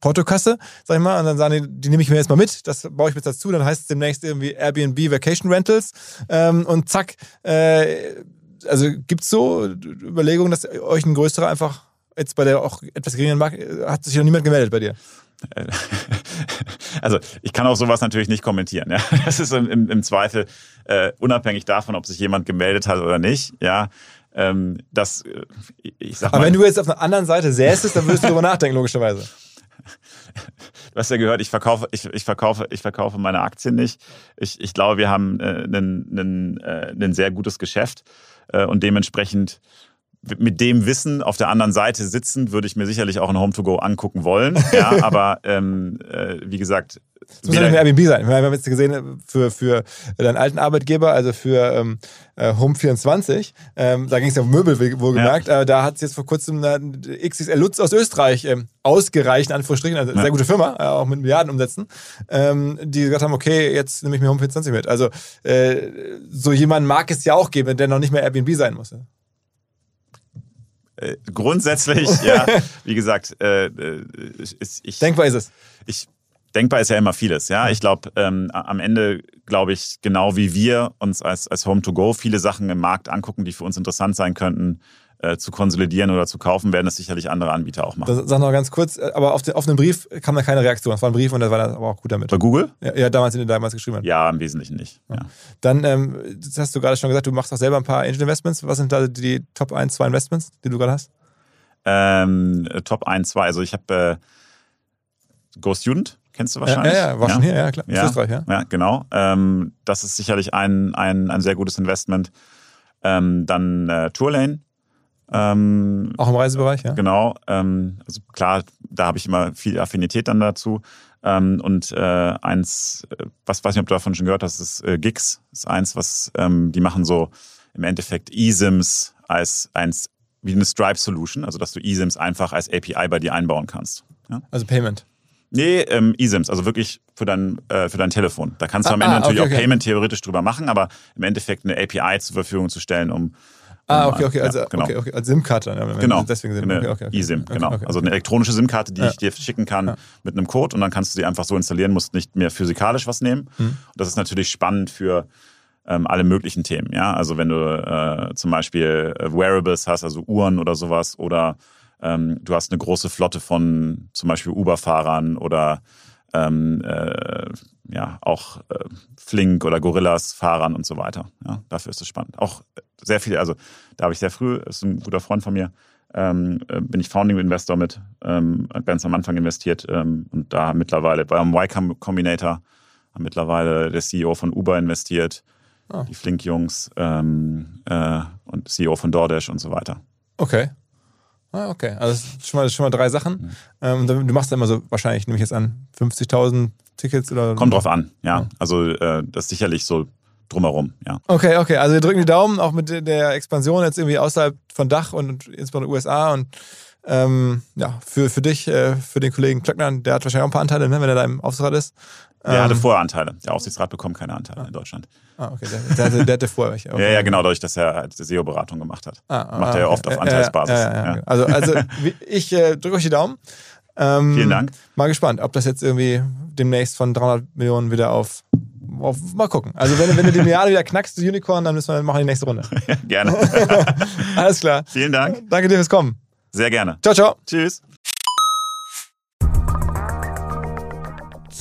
Portokasse, sag ich mal, und dann sagen die, die nehme ich mir jetzt mal mit, das baue ich mit dazu, dann heißt es demnächst irgendwie Airbnb Vacation Rentals ähm, und zack, äh, also gibt es so Überlegungen, dass euch ein größerer einfach jetzt bei der auch etwas geringeren Marke, hat sich noch niemand gemeldet bei dir? Also ich kann auch sowas natürlich nicht kommentieren. Ja? Das ist im, im Zweifel äh, unabhängig davon, ob sich jemand gemeldet hat oder nicht. Ja, ähm, das, äh, ich sag mal, Aber wenn du jetzt auf einer anderen Seite säßest, dann würdest du darüber nachdenken, logischerweise. Du hast ja gehört, ich verkaufe, ich, ich verkaufe, ich verkaufe meine Aktien nicht. Ich, ich glaube, wir haben äh, ein äh, sehr gutes Geschäft. Äh, und dementsprechend mit dem Wissen auf der anderen Seite sitzen, würde ich mir sicherlich auch ein Home to Go angucken wollen. Ja, aber ähm, äh, wie gesagt. Das muss ja nicht mehr Airbnb sein. Wir haben jetzt gesehen, für, für deinen alten Arbeitgeber, also für ähm, äh, Home24, ähm, da ging es ja um Möbel, wohlgemerkt, ja. äh, da hat es jetzt vor kurzem XXL Lutz aus Österreich ähm, ausgereicht, in Anführungsstrichen, also ja. sehr gute Firma, äh, auch mit Milliarden umsetzen, ähm, die gesagt haben, okay, jetzt nehme ich mir Home24 mit. Also äh, so jemand mag es ja auch geben, der noch nicht mehr Airbnb sein muss. Äh, grundsätzlich, ja, wie gesagt, äh, äh ist, ich. Denkbar ist es. Ich, denkbar ist ja immer vieles, ja. Ich glaube, ähm, am Ende glaube ich, genau wie wir uns als, als Home to Go viele Sachen im Markt angucken, die für uns interessant sein könnten, äh, zu konsolidieren oder zu kaufen, werden es sicherlich andere Anbieter auch machen. Das, sag noch ganz kurz, äh, aber auf den offenen Brief kam da keine Reaktion. Das war ein Brief und das war aber auch gut damit. Bei Google? Ja, ja damals, den du damals geschrieben hast. Ja, im Wesentlichen nicht. Ja. Dann, ähm, das hast du gerade schon gesagt, du machst auch selber ein paar Angel Investments. Was sind da die Top 1, 2 Investments, die du gerade hast? Ähm, Top 1, 2. Also ich habe äh, Go Student, kennst du wahrscheinlich. Ja, ja, war ja. schon hier, ja klar. Ja, Österreich, ja. ja genau. Ähm, das ist sicherlich ein, ein, ein sehr gutes Investment. Ähm, dann äh, Tourlane ähm, Auch im Reisebereich, ja? Genau. Ähm, also klar, da habe ich immer viel Affinität dann dazu. Ähm, und äh, eins, äh, was weiß nicht, ob du davon schon gehört hast, ist äh, Gigs. Das ist eins, was ähm, die machen so im Endeffekt eSIMs als eins wie eine Stripe-Solution, also dass du eSIMs einfach als API bei dir einbauen kannst. Ja? Also Payment. Nee, ähm, eSIMs, also wirklich für dein, äh, für dein Telefon. Da kannst du ah, am Ende ah, natürlich okay, auch okay. Payment theoretisch drüber machen, aber im Endeffekt eine API zur Verfügung zu stellen, um Ah, okay, okay, also, ja, genau. okay, okay. als SIM-Karte. Ja, genau, deswegen SIM. Okay, okay, okay. eSIM, genau. Also eine elektronische SIM-Karte, die ich dir schicken kann mit einem Code und dann kannst du sie einfach so installieren, musst nicht mehr physikalisch was nehmen. Mhm. Und das ist natürlich spannend für ähm, alle möglichen Themen. Ja, also wenn du äh, zum Beispiel äh, Wearables hast, also Uhren oder sowas, oder ähm, du hast eine große Flotte von zum Beispiel Uber-Fahrern oder ähm, äh, ja auch äh, Flink oder Gorillas Fahrern und so weiter. Ja, dafür ist es spannend. Auch sehr viel, also da habe ich sehr früh, ist ein guter Freund von mir, ähm, äh, bin ich Founding Investor mit, ähm, ganz am Anfang investiert ähm, und da mittlerweile beim Y Combinator mittlerweile der CEO von Uber investiert, ah. die Flink-Jungs ähm, äh, und CEO von DoorDash und so weiter. Okay. Ah, okay. Also schon mal, schon mal drei Sachen. Mhm. Ähm, du machst ja immer so, wahrscheinlich nehme ich jetzt an, 50.000 Tickets oder. Kommt drauf an, ja. Also äh, das ist sicherlich so drumherum, ja. Okay, okay. Also wir drücken die Daumen, auch mit der Expansion jetzt irgendwie außerhalb von Dach und insbesondere USA und Ähm, ja, für, für dich, äh, für den Kollegen Klöckner, der hat wahrscheinlich auch ein paar Anteile, ne, wenn er da im Aufsichtsrat ist. Der Ähm, hatte vorher Anteile. Der Aufsichtsrat bekommt keine Anteile in Deutschland. Ah, okay, der, der, hatte, der hatte vorher welche. Okay. Ja, ja, genau, dadurch, dass er halt SEO-Beratung gemacht hat. Ah, ah, Macht er ja okay. oft auf Anteilsbasis. Ja, ja, ja. Also, also ich äh, drücke euch die Daumen. Ähm, Vielen Dank. Mal gespannt, ob das jetzt irgendwie demnächst von 300 Millionen wieder auf, auf mal gucken. Also wenn, wenn du die Milliarde wieder knackst, du Unicorn, dann müssen wir machen die nächste Runde. Gerne. Alles klar. Vielen Dank. Danke dir fürs Kommen. Sehr gerne. Ciao, ciao. Tschüss.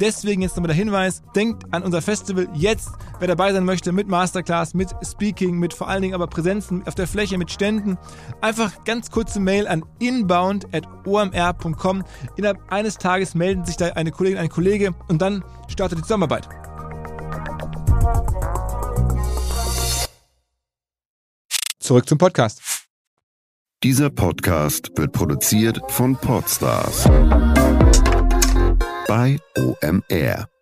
Deswegen jetzt nochmal der Hinweis, denkt an unser Festival jetzt, wer dabei sein möchte, mit Masterclass, mit Speaking, mit vor allen Dingen aber Präsenzen auf der Fläche, mit Ständen. Einfach ganz kurze Mail an inbound.omr.com. Innerhalb eines Tages melden sich da eine Kollegin, ein Kollege und dann startet die Zusammenarbeit. Zurück zum Podcast. Dieser Podcast wird produziert von Podstars bei OMR.